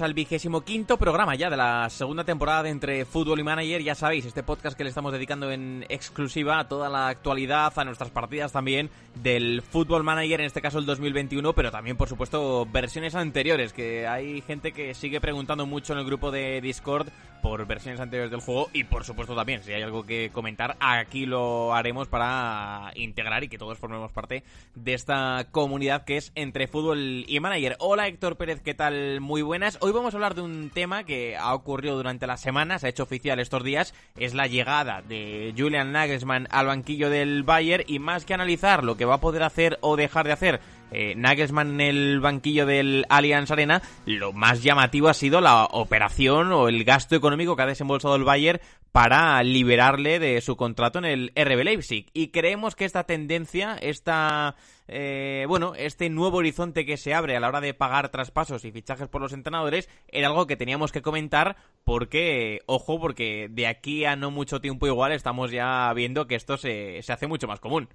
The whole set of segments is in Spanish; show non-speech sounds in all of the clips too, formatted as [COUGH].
al vigésimo quinto programa ya de la segunda temporada de Entre Fútbol y Manager. Ya sabéis, este podcast que le estamos dedicando en exclusiva a toda la actualidad, a nuestras partidas también del Fútbol Manager, en este caso el 2021, pero también, por supuesto, versiones anteriores, que hay gente que sigue preguntando mucho en el grupo de Discord por versiones anteriores del juego y, por supuesto, también, si hay algo que comentar, aquí lo haremos para integrar y que todos formemos parte de esta comunidad que es Entre Fútbol y Manager. Hola Héctor Pérez, ¿qué tal? Muy buenas. Hoy vamos a hablar de un tema que ha ocurrido durante la semana, se ha hecho oficial estos días, es la llegada de Julian Nagelsmann al banquillo del Bayern y más que analizar lo que va a poder hacer o dejar de hacer eh, Nagelsmann en el banquillo del Allianz Arena, lo más llamativo ha sido la operación o el gasto económico que ha desembolsado el Bayern para liberarle de su contrato en el RB Leipzig. Y creemos que esta tendencia, esta, eh, bueno, este nuevo horizonte que se abre a la hora de pagar traspasos y fichajes por los entrenadores era algo que teníamos que comentar porque, ojo, porque de aquí a no mucho tiempo igual estamos ya viendo que esto se, se hace mucho más común.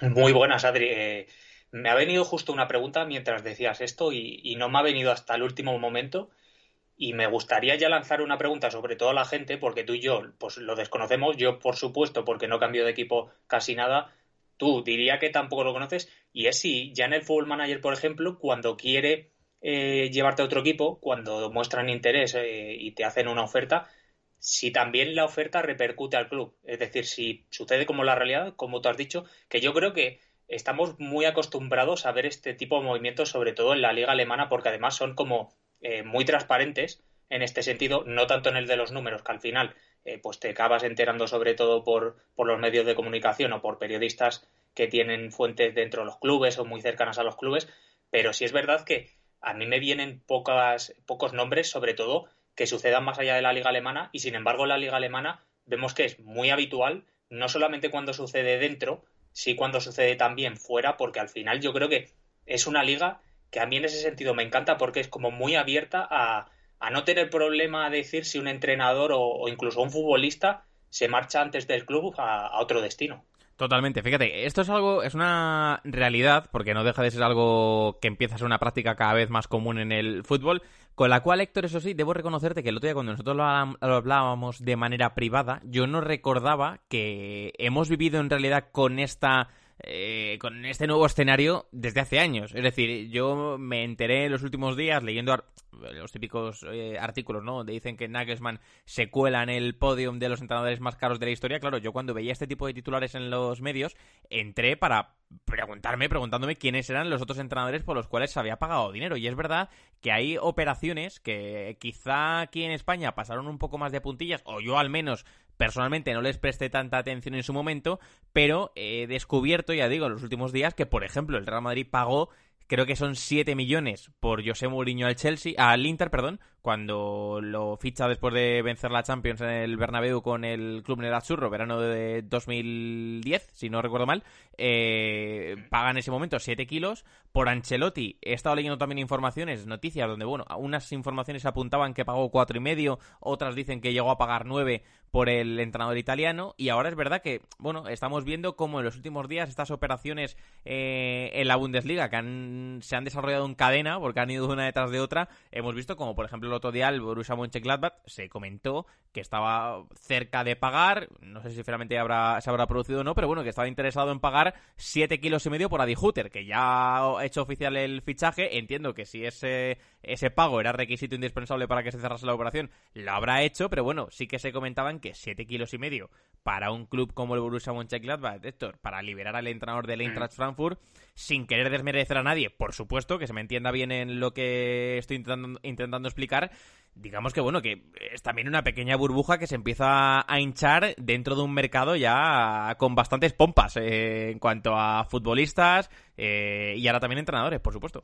Muy buenas, Adri. Eh, me ha venido justo una pregunta mientras decías esto y, y no me ha venido hasta el último momento. Y me gustaría ya lanzar una pregunta sobre todo a la gente, porque tú y yo pues lo desconocemos, yo por supuesto, porque no cambio de equipo casi nada, tú diría que tampoco lo conoces, y es si ya en el Football Manager, por ejemplo, cuando quiere eh, llevarte a otro equipo, cuando muestran interés eh, y te hacen una oferta, si también la oferta repercute al club. Es decir, si sucede como la realidad, como tú has dicho, que yo creo que estamos muy acostumbrados a ver este tipo de movimientos, sobre todo en la liga alemana, porque además son como eh, muy transparentes en este sentido, no tanto en el de los números, que al final eh, pues te acabas enterando sobre todo por, por los medios de comunicación o por periodistas que tienen fuentes dentro de los clubes o muy cercanas a los clubes, pero sí es verdad que a mí me vienen pocas, pocos nombres, sobre todo, que sucedan más allá de la liga alemana y sin embargo la liga alemana vemos que es muy habitual, no solamente cuando sucede dentro, sí cuando sucede también fuera, porque al final yo creo que es una liga que a mí en ese sentido me encanta porque es como muy abierta a, a no tener problema a decir si un entrenador o, incluso un futbolista se marcha antes del club a, otro destino. Totalmente, fíjate, esto es algo, es una realidad, porque no deja de ser algo que empieza a ser una práctica cada vez más común en el fútbol, con la cual, Héctor, eso sí, debo reconocerte que el otro día cuando nosotros lo hablábamos de manera privada, yo no recordaba que hemos vivido en realidad con esta eh, con este nuevo escenario desde hace años. Es decir, yo me enteré en los últimos días leyendo los típicos eh, artículos, ¿no? Donde dicen que Nagelsmann se cuela en el podium de los entrenadores más caros de la historia. Claro, yo cuando veía este tipo de titulares en los medios, entré para preguntarme, preguntándome quiénes eran los otros entrenadores por los cuales se había pagado dinero. Y es verdad que hay operaciones que quizá aquí en España pasaron un poco más de puntillas, o yo al menos personalmente no les presté tanta atención en su momento, pero he descubierto, ya digo, en los últimos días que, por ejemplo, el Real Madrid pagó creo que son 7 millones por José Mourinho al Chelsea, al Inter, perdón, cuando lo ficha después de vencer la Champions en el Bernabéu con el Club Nerazzurro, verano de 2010, si no recuerdo mal, eh, paga en ese momento 7 kilos. Por Ancelotti, he estado leyendo también informaciones, noticias, donde, bueno, unas informaciones apuntaban que pagó cuatro y medio, otras dicen que llegó a pagar 9 por el entrenador italiano, y ahora es verdad que, bueno, estamos viendo como en los últimos días estas operaciones eh, en la Bundesliga que han, se han desarrollado en cadena, porque han ido una detrás de otra, hemos visto como, por ejemplo, el otro día el Borussia Mönchengladbach se comentó que estaba cerca de pagar, no sé si finalmente habrá, se habrá producido o no, pero bueno, que estaba interesado en pagar 7 kilos y medio por Adi Hutter, que ya ha hecho oficial el fichaje. Entiendo que si ese, ese pago era requisito indispensable para que se cerrase la operación, lo habrá hecho, pero bueno, sí que se comentaban que 7 kilos y medio para un club como el Borussia Mönchengladbach, Héctor, para liberar al entrenador del Eintracht Frankfurt, sin querer desmerecer a nadie, por supuesto, que se me entienda bien en lo que estoy intentando, intentando explicar, digamos que bueno, que es también una pequeña burbuja que se empieza a hinchar dentro de un mercado ya con bastantes pompas eh, en cuanto a futbolistas eh, y ahora también entrenadores, por supuesto.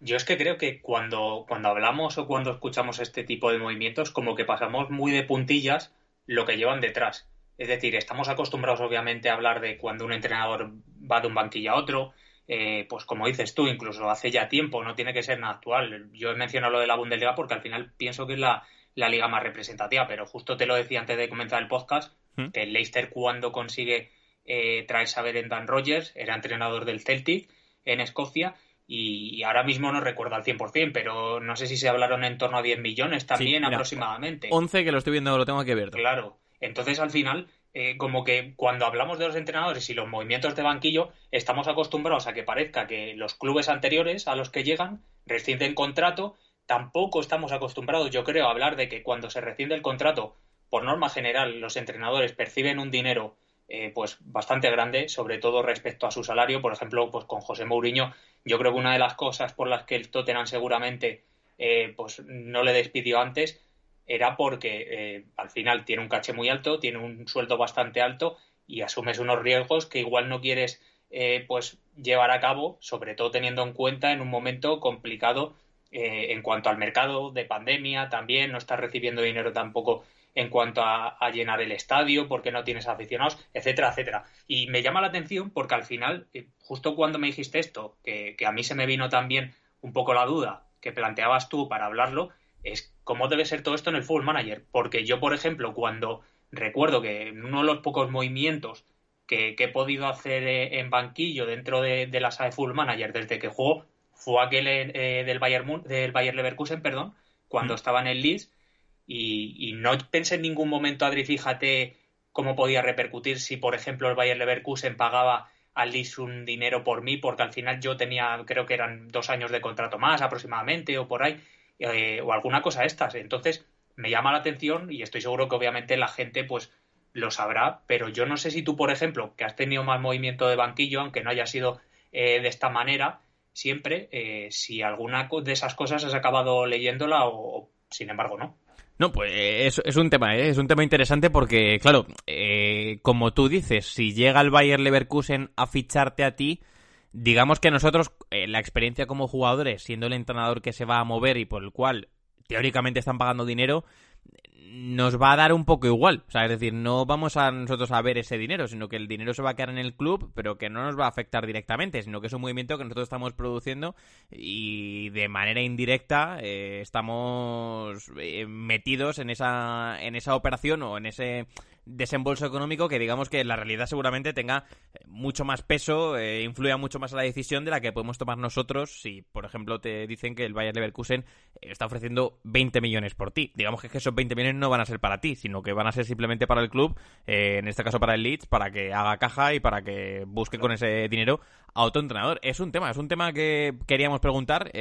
Yo es que creo que cuando, cuando hablamos o cuando escuchamos este tipo de movimientos, como que pasamos muy de puntillas lo que llevan detrás. Es decir, estamos acostumbrados obviamente a hablar de cuando un entrenador va de un banquillo a otro, eh, pues como dices tú, incluso hace ya tiempo, no tiene que ser nada actual. Yo he mencionado lo de la Bundesliga porque al final pienso que es la, liga más representativa, pero justo te lo decía antes de comenzar el podcast, ¿Mm? que el Leicester cuando consigue eh, traerse a Dan Rogers, era entrenador del Celtic en Escocia, y ahora mismo no recuerdo al 100%, pero no sé si se hablaron en torno a 10 millones también aproximadamente. 11 que lo estoy viendo, lo tengo aquí abierto. Claro, entonces al final, eh, como que cuando hablamos de los entrenadores y los movimientos de banquillo, estamos acostumbrados a que parezca que los clubes anteriores a los que llegan rescinden contrato, tampoco estamos acostumbrados, yo creo, a hablar de que cuando se rescinde el contrato, por norma general, los entrenadores perciben un dinero eh, pues bastante grande, sobre todo respecto a su salario. Por ejemplo, pues con José Mourinho, yo creo que una de las cosas por las que el Tottenham seguramente eh, pues no le despidió antes era porque eh, al final tiene un caché muy alto, tiene un sueldo bastante alto y asumes unos riesgos que igual no quieres pues llevar a cabo, sobre todo teniendo en cuenta en un momento complicado en cuanto al mercado de pandemia también, no estás recibiendo dinero tampoco en cuanto a, llenar el estadio, porque no tienes aficionados, etcétera, etcétera. Y me llama la atención porque al final, eh, justo cuando me dijiste esto, que, a mí se me vino también un poco la duda que planteabas tú para hablarlo, es cómo debe ser todo esto en el Full Manager. Porque yo, por ejemplo, cuando recuerdo que en uno de los pocos movimientos que, he podido hacer eh, en banquillo dentro de, la sala de Full Manager desde que juego fue aquel eh, del, Bayern, del Bayern Leverkusen, perdón, cuando mm. estaba en el Leeds, y, no pensé en ningún momento, Adri, fíjate cómo podía repercutir si, por ejemplo, el Bayern Leverkusen pagaba al Lis un dinero por mí, porque al final yo tenía, creo que eran dos años de contrato más aproximadamente, o por ahí, eh, o alguna cosa de estas. Entonces, me llama la atención y estoy seguro que obviamente la gente, pues, lo sabrá, pero yo no sé si tú, por ejemplo, que has tenido más movimiento de banquillo, aunque no haya sido eh, de esta manera, siempre, eh, si alguna de esas cosas has acabado leyéndola o sin embargo, no. No, pues es, es un tema, ¿eh? es un tema interesante porque, claro, eh, como tú dices, si llega el Bayer Leverkusen a ficharte a ti, digamos que nosotros, eh, la experiencia como jugadores, siendo el entrenador que se va a mover y por el cual teóricamente están pagando dinero, nos va a dar un poco igual. O sea, es decir, no vamos a nosotros a ver ese dinero, sino que el dinero se va a quedar en el club, pero que no nos va a afectar directamente, sino que es un movimiento que nosotros estamos produciendo y de manera indirecta eh, estamos eh, metidos en esa, en esa operación o en ese desembolso económico que digamos que la realidad seguramente tenga eh, mucho más peso, eh, influya mucho más a la decisión de la que podemos tomar nosotros si, por ejemplo, te dicen que el Bayern Leverkusen eh, está ofreciendo 20 millones por ti. Digamos que esos 20 millones no van a ser para ti, sino que van a ser simplemente para el club, en este caso para el Leeds, para que haga caja y para que busque con ese dinero a otro entrenador. Es un tema, es un tema que queríamos preguntar.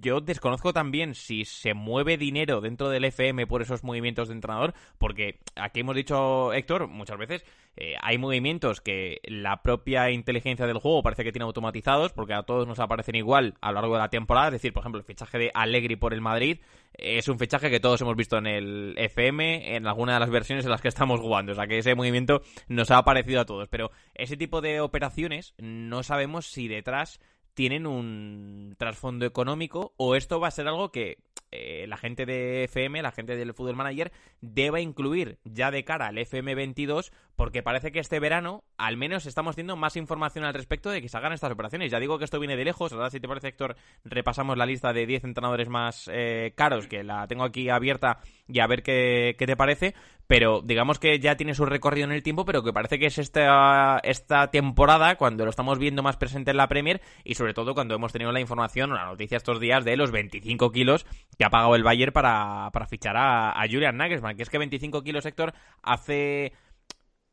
yo desconozco también si se mueve dinero dentro del FM por esos movimientos de entrenador, porque aquí hemos dicho Héctor, muchas veces eh, hay movimientos que la propia inteligencia del juego parece que tiene automatizados, porque a todos nos aparecen igual a lo largo de la temporada. Es decir, por ejemplo, el fichaje de Allegri por el Madrid es un fichaje que todos hemos visto en el FM, en alguna de las versiones en las que estamos jugando. O sea que ese movimiento nos ha aparecido a todos. Pero ese tipo de operaciones no sabemos si detrás tienen un trasfondo económico o esto va a ser algo que eh, la gente de FM, la gente del Fútbol Manager, deba incluir ya de cara al FM22, porque parece que este verano, al menos estamos teniendo más información al respecto de que se hagan estas operaciones. Ya digo que esto viene de lejos, ahora si te parece, Héctor, repasamos la lista de 10 entrenadores más eh, caros, que la tengo aquí abierta y a ver qué, qué te parece, pero digamos que ya tiene su recorrido en el tiempo, pero que parece que es esta, esta temporada cuando lo estamos viendo más presente en la Premier y sobre todo cuando hemos tenido la información o la noticia estos días de los 25 kilos que ha pagado el Bayern para, fichar a, Julian Nagelsmann, que es que 25 kilos, Héctor, hace...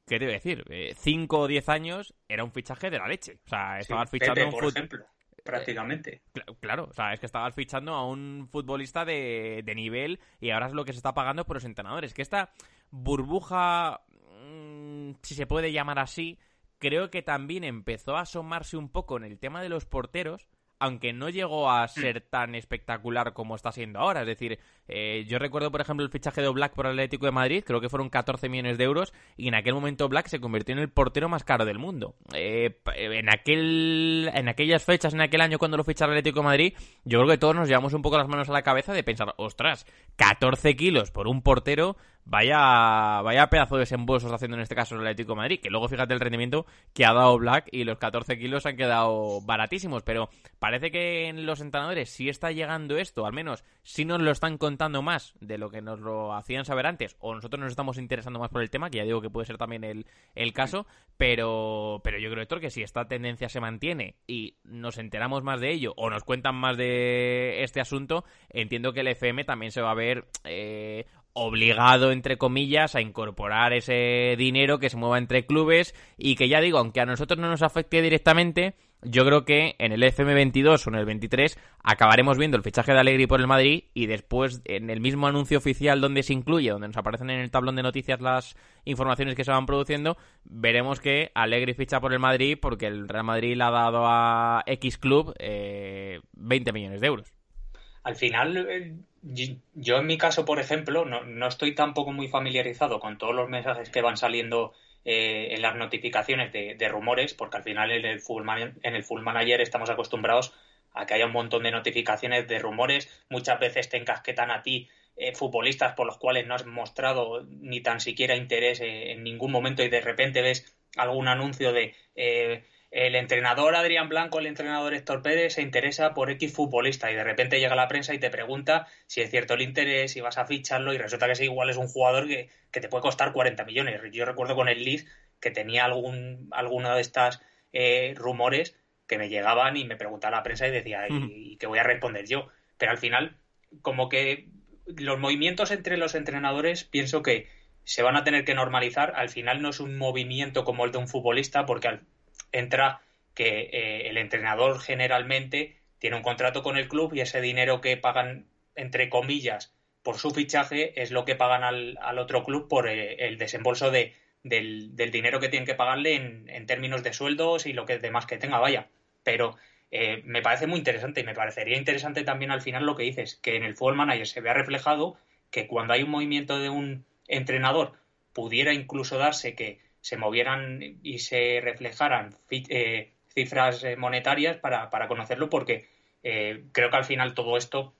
¿Qué te voy a decir? 5 o 10 años era un fichaje de la leche. O sea, estaba fichando un por ejemplo prácticamente. claro, o sea, es que estabas fichando a un futbolista de, de, nivel y ahora es lo que se está pagando por los entrenadores. Que esta burbuja, mm, si se puede llamar así, creo que también empezó a asomarse un poco en el tema de los porteros aunque no llegó a ser tan espectacular como está siendo ahora. Es decir, eh, yo recuerdo, por ejemplo, el fichaje de Black por Atlético de Madrid, creo que fueron 14 millones de euros, y en aquel momento Black se convirtió en el portero más caro del mundo. Eh, en, aquel, en aquellas fechas, en aquel año cuando lo ficharon el Atlético de Madrid, yo creo que todos nos llevamos un poco las manos a la cabeza de pensar, ostras, 14 kilos por un portero, vaya, vaya pedazo de desembolsos haciendo en este caso el Atlético de Madrid, que luego fíjate el rendimiento que ha dado Black y los 14 kilos han quedado baratísimos, pero parece que en los entrenadores sí está llegando esto, al menos si nos lo están contando más de lo que nos lo hacían saber antes, o nosotros nos estamos interesando más por el tema, que ya digo que puede ser también el, el caso, pero, pero yo creo, Héctor, que si esta tendencia se mantiene y nos enteramos más de ello, o nos cuentan más de este asunto, entiendo que el FM también se va a ver eh, obligado, entre comillas, a incorporar ese dinero que se mueva entre clubes y que ya digo, aunque a nosotros no nos afecte directamente, yo creo que en el FM22 o en el 23 acabaremos viendo el fichaje de Allegri por el Madrid y después en el mismo anuncio oficial donde se incluye, donde nos aparecen en el tablón de noticias las informaciones que se van produciendo, veremos que Allegri ficha por el Madrid porque el Real Madrid le ha dado a X Club eh, 20 millones de euros. Al final, eh, yo en mi caso, por ejemplo, no, no estoy tampoco muy familiarizado con todos los mensajes que van saliendo eh, en las notificaciones de, rumores, porque al final en el, full en el Full Manager estamos acostumbrados a que haya un montón de notificaciones de rumores. Muchas veces te encasquetan a ti eh, futbolistas por los cuales no has mostrado ni tan siquiera interés en ningún momento y de repente ves algún anuncio de el entrenador Adrián Blanco, el entrenador Héctor Pérez se interesa por X futbolista y de repente llega la prensa y te pregunta si es cierto el interés, si vas a ficharlo y resulta que ese igual es un jugador que, te puede costar 40 millones. Yo recuerdo con el Leeds que tenía algún, alguno de estos eh, rumores que me llegaban y me preguntaba la prensa y decía, ¿y, ¿y qué voy a responder yo? Pero al final, como que los movimientos entre los entrenadores pienso que se van a tener que normalizar. Al final no es un movimiento como el de un futbolista, porque al, entra que eh, el entrenador generalmente tiene un contrato con el club y ese dinero que pagan, entre comillas, por su fichaje es lo que pagan al, al otro club por eh, el desembolso de, del, dinero que tienen que pagarle en, términos de sueldos y lo que demás que tenga, vaya. Pero eh, me parece muy interesante y me parecería interesante también al final lo que dices, que en el Fútbol Manager se vea reflejado que cuando hay un movimiento de un entrenador pudiera incluso darse que se movieran y se reflejaran eh, cifras eh, monetarias para, para conocerlo, porque eh, creo que al final todo esto,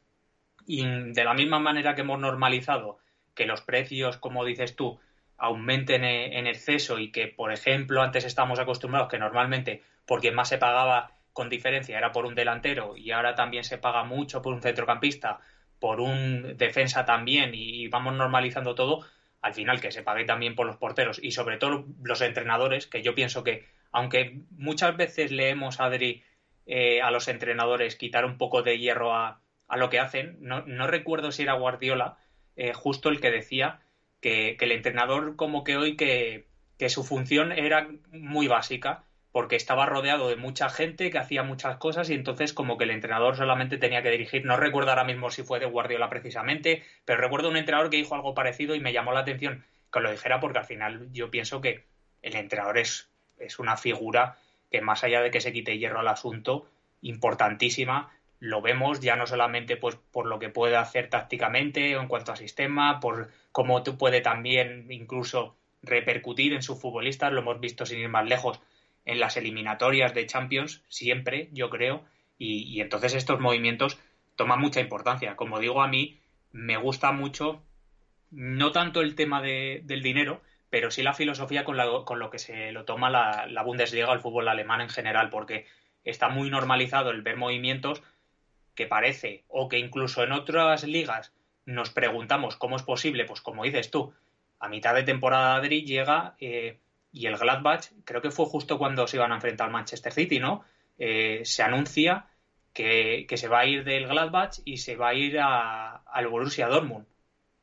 y de la misma manera que hemos normalizado que los precios, como dices tú, aumenten en exceso y que, por ejemplo, antes estábamos acostumbrados que normalmente por quien más se pagaba con diferencia era por un delantero y ahora también se paga mucho por un centrocampista, por un defensa también y vamos normalizando todo, al final que se pague también por los porteros y sobre todo los entrenadores, que yo pienso que, aunque muchas veces leemos, Adri, eh, a los entrenadores quitar un poco de hierro a, lo que hacen, no, recuerdo si era Guardiola, eh, justo el que decía que, el entrenador como que hoy que su función era muy básica porque estaba rodeado de mucha gente que hacía muchas cosas y entonces como que el entrenador solamente tenía que dirigir. No recuerdo ahora mismo si fue de Guardiola precisamente, pero recuerdo un entrenador que dijo algo parecido y me llamó la atención que lo dijera porque al final yo pienso que el entrenador es, es una figura que más allá de que se quite hierro al asunto, importantísima, lo vemos ya no solamente pues por lo que puede hacer tácticamente o en cuanto a sistema, por cómo puede también incluso repercutir en sus futbolistas, lo hemos visto sin ir más lejos en las eliminatorias de Champions, siempre, yo creo, y, entonces estos movimientos toman mucha importancia. Como digo, a mí me gusta mucho, no tanto el tema de, del dinero, pero sí la filosofía con, con lo que se lo toma la, la Bundesliga el fútbol alemán en general, porque está muy normalizado el ver movimientos que parece, o que incluso en otras ligas nos preguntamos cómo es posible, pues como dices tú, a mitad de temporada Adri llega eh, y el Gladbach, creo que fue justo cuando se iban a enfrentar al Manchester City, ¿no? Eh, se anuncia que, se va a ir del Gladbach y se va a ir al Borussia Dortmund.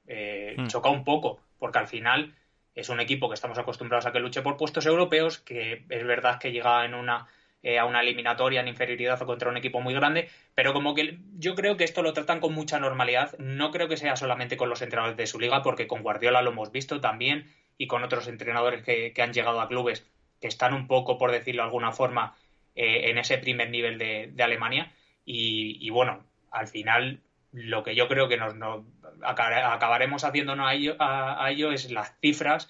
Eh, hmm. Choca un poco, porque al final es un equipo que estamos acostumbrados a que luche por puestos europeos, que es verdad que llega en una eh, a una eliminatoria en inferioridad o contra un equipo muy grande, pero como que yo creo que esto lo tratan con mucha normalidad. No creo que sea solamente con los entrenadores de su liga, porque con Guardiola lo hemos visto también y con otros entrenadores que, han llegado a clubes que están un poco, por decirlo de alguna forma, eh, en ese primer nivel de, Alemania. Y, bueno, al final lo que yo creo que nos, acabaremos haciéndonos a ello, a, ello, es las cifras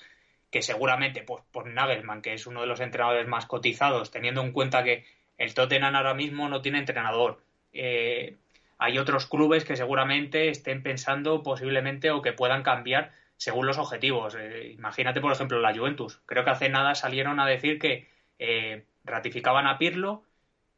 que seguramente pues, por Nagelman, que es uno de los entrenadores más cotizados, teniendo en cuenta que el Tottenham ahora mismo no tiene entrenador. Eh, hay otros clubes que seguramente estén pensando posiblemente o que puedan cambiar según los objetivos. Eh, imagínate, por ejemplo, la Juventus. Creo que hace nada salieron a decir que eh, ratificaban a Pirlo,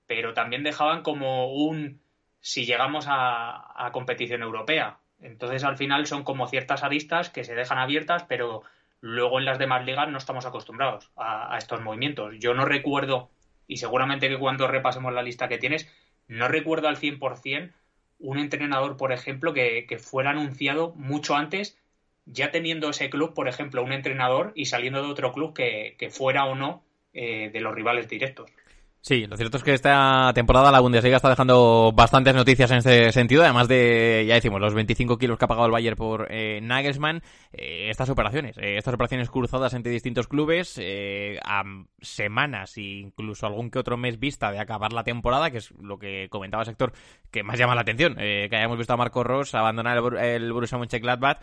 pero también dejaban como un si llegamos a, competición europea. Entonces, al final son como ciertas aristas que se dejan abiertas, pero luego en las demás ligas no estamos acostumbrados a, a estos movimientos. Yo no recuerdo, y seguramente que cuando repasemos la lista que tienes, no recuerdo al 100% un entrenador, por ejemplo, que, fuera anunciado mucho antes, ya teniendo ese club, por ejemplo, un entrenador y saliendo de otro club que, fuera o no eh, de los rivales directos. Sí, lo cierto es que esta temporada la Bundesliga está dejando bastantes noticias en este sentido, además de, ya decimos, los 25 kilos que ha pagado el Bayern por eh, Nagelsmann, eh, estas operaciones, eh, estas operaciones cruzadas entre distintos clubes, a semanas e incluso algún que otro mes vista de acabar la temporada, que es lo que comentaba sector que más llama la atención, que hayamos visto a Marco Ross abandonar el, el Borussia Mönchengladbach,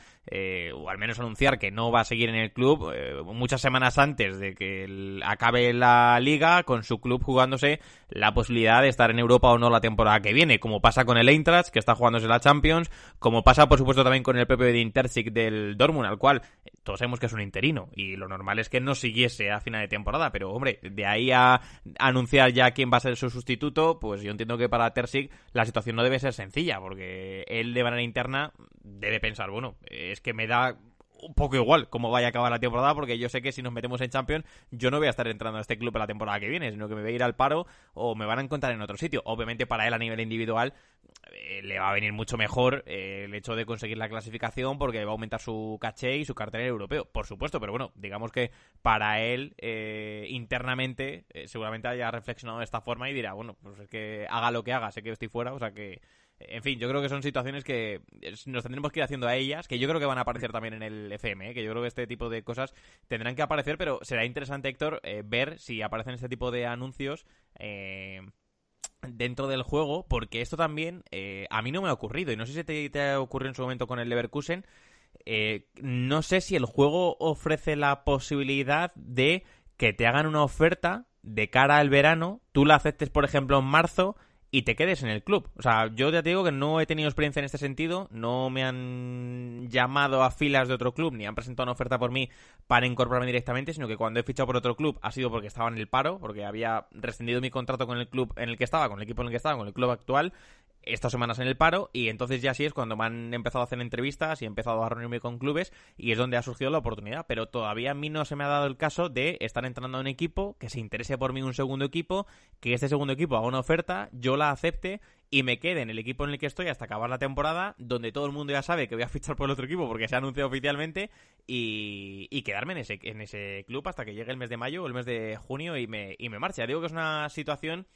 o al menos anunciar que no va a seguir en el club muchas semanas antes de que acabe la liga con su club jugando la posibilidad de estar en Europa o no la temporada que viene, como pasa con el Eintracht, que está jugándose la Champions, como pasa por supuesto también con el propio de del Dortmund, al cual todos sabemos que es un interino y lo normal es que no siguiese a final de temporada, pero hombre, de ahí a anunciar ya quién va a ser su sustituto, pues yo entiendo que para Terzic la situación no debe ser sencilla, porque él de manera interna debe pensar, bueno, es que me da un poco igual cómo vaya a acabar la temporada, porque yo sé que si nos metemos en Champions, yo no voy a estar entrando a este club la temporada que viene, sino que me voy a ir al paro o me van a encontrar en otro sitio. Obviamente para él a nivel individual eh, le va a venir mucho mejor eh, el hecho de conseguir la clasificación porque va a aumentar su caché y su cartera europeo, por supuesto, pero bueno, digamos que para él eh, internamente seguramente haya reflexionado de esta forma y dirá, bueno, pues es que haga lo que haga, sé que estoy fuera, o sea que en fin, yo creo que son situaciones que nos tendremos que ir haciendo a ellas, que yo creo que van a aparecer también en el FM, ¿eh? que yo creo que este tipo de cosas tendrán que aparecer, pero será interesante, Héctor, eh, ver si aparecen este tipo de anuncios. Eh, dentro del juego, porque esto también a mí no me ha ocurrido, y no sé si te, te ha ocurrido en su momento con el Leverkusen, no sé si el juego ofrece la posibilidad de que te hagan una oferta de cara al verano, tú la aceptes, por ejemplo, en marzo y te quedes en el club. O sea, yo ya te digo que no he tenido experiencia en este sentido, no me han llamado a filas de otro club ni han presentado una oferta por mí para incorporarme directamente, sino que cuando he fichado por otro club ha sido porque estaba en el paro, porque había rescindido mi contrato con el club en el que estaba, con el equipo en el que estaba, con el club actual, estas semanas en el paro y entonces ya sí es cuando me han empezado a hacer entrevistas y empezado a reunirme con clubes y es donde ha surgido la oportunidad. Pero todavía a mí no se me ha dado el caso de estar entrando a un equipo, que se interese por mí un segundo equipo, que este segundo equipo haga una oferta, yo la acepte y me quede en el equipo en el que estoy hasta acabar la temporada, donde todo el mundo ya sabe que voy a [LAUGHS] fichar por el otro equipo porque se ha anunciado oficialmente y, quedarme en ese, en ese club hasta que llegue el mes de mayo o el mes de junio y me, y me marche. Digo que es una situación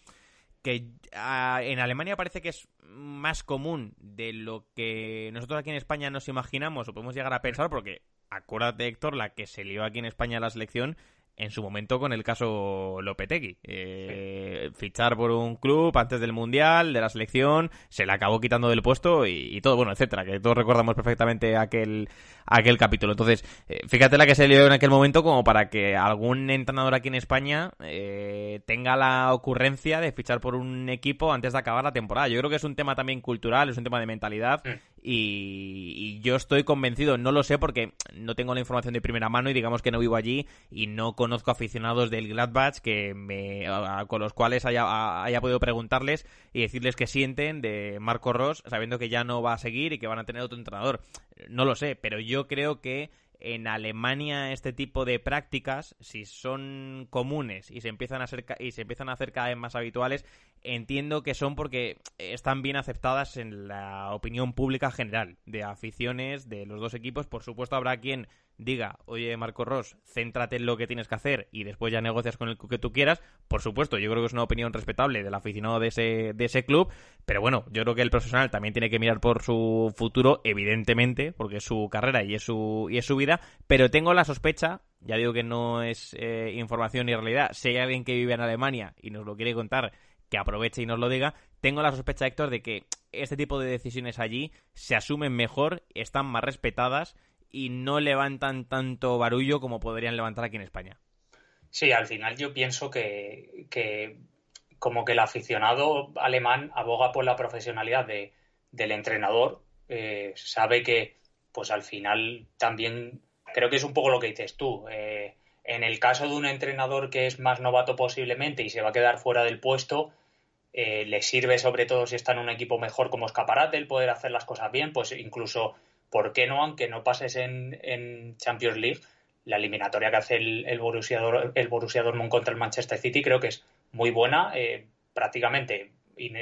que ah, en Alemania parece que es más común de lo que nosotros aquí en España nos imaginamos o podemos llegar a pensar, porque acuérdate, Héctor, la que se lió aquí en España la selección en su momento con el caso Lopetegui. Eh, fichar por un club antes del Mundial, de la selección, se le acabó quitando del puesto y, todo, bueno, etcétera, que todos recordamos perfectamente aquel, aquel capítulo. Entonces, eh, fíjate la que se lió en aquel momento como para que algún entrenador aquí en España eh, tenga la ocurrencia de fichar por un equipo antes de acabar la temporada. Yo creo que es un tema también cultural, es un tema de mentalidad mm. Y, yo estoy convencido, no lo sé porque no tengo la información de primera mano y digamos que no vivo allí y no conozco aficionados del Gladbach que me, con los cuales haya, haya podido preguntarles y decirles que sienten de Marco Ross sabiendo que ya no va a seguir y que van a tener otro entrenador. No lo sé, pero yo creo que en Alemania este tipo de prácticas, si son comunes y se empiezan a ser y se empiezan a hacer cada vez más habituales, entiendo que son porque están bien aceptadas en la opinión pública general de aficiones de los dos equipos. Por supuesto, habrá quien diga, oye Marco Ross, céntrate en lo que tienes que hacer y después ya negocias con el que tú quieras. Por supuesto, yo creo que es una opinión respetable del aficionado de ese, de ese club, pero bueno, yo creo que el profesional también tiene que mirar por su futuro, evidentemente, porque es su carrera y es su, y es su vida, pero tengo la sospecha, ya digo que no es eh, información ni realidad, si hay alguien que vive en Alemania y nos lo quiere contar, que aproveche y nos lo diga, tengo la sospecha, Héctor, de que este tipo de decisiones allí se asumen mejor, están más respetadas y no levantan tanto barullo como podrían levantar aquí en España. Sí, al final yo pienso que, como que el aficionado alemán aboga por la profesionalidad de, del entrenador, eh, sabe que pues al final también creo que es un poco lo que dices tú. Eh, en el caso de un entrenador que es más novato posiblemente y se va a quedar fuera del puesto, eh, le sirve sobre todo si está en un equipo mejor como escaparate el poder hacer las cosas bien, pues incluso, ¿por qué no? Aunque no pases en, Champions League, la eliminatoria que hace el, Borussia, el Borussia Dortmund contra el Manchester City creo que es muy buena, eh, prácticamente,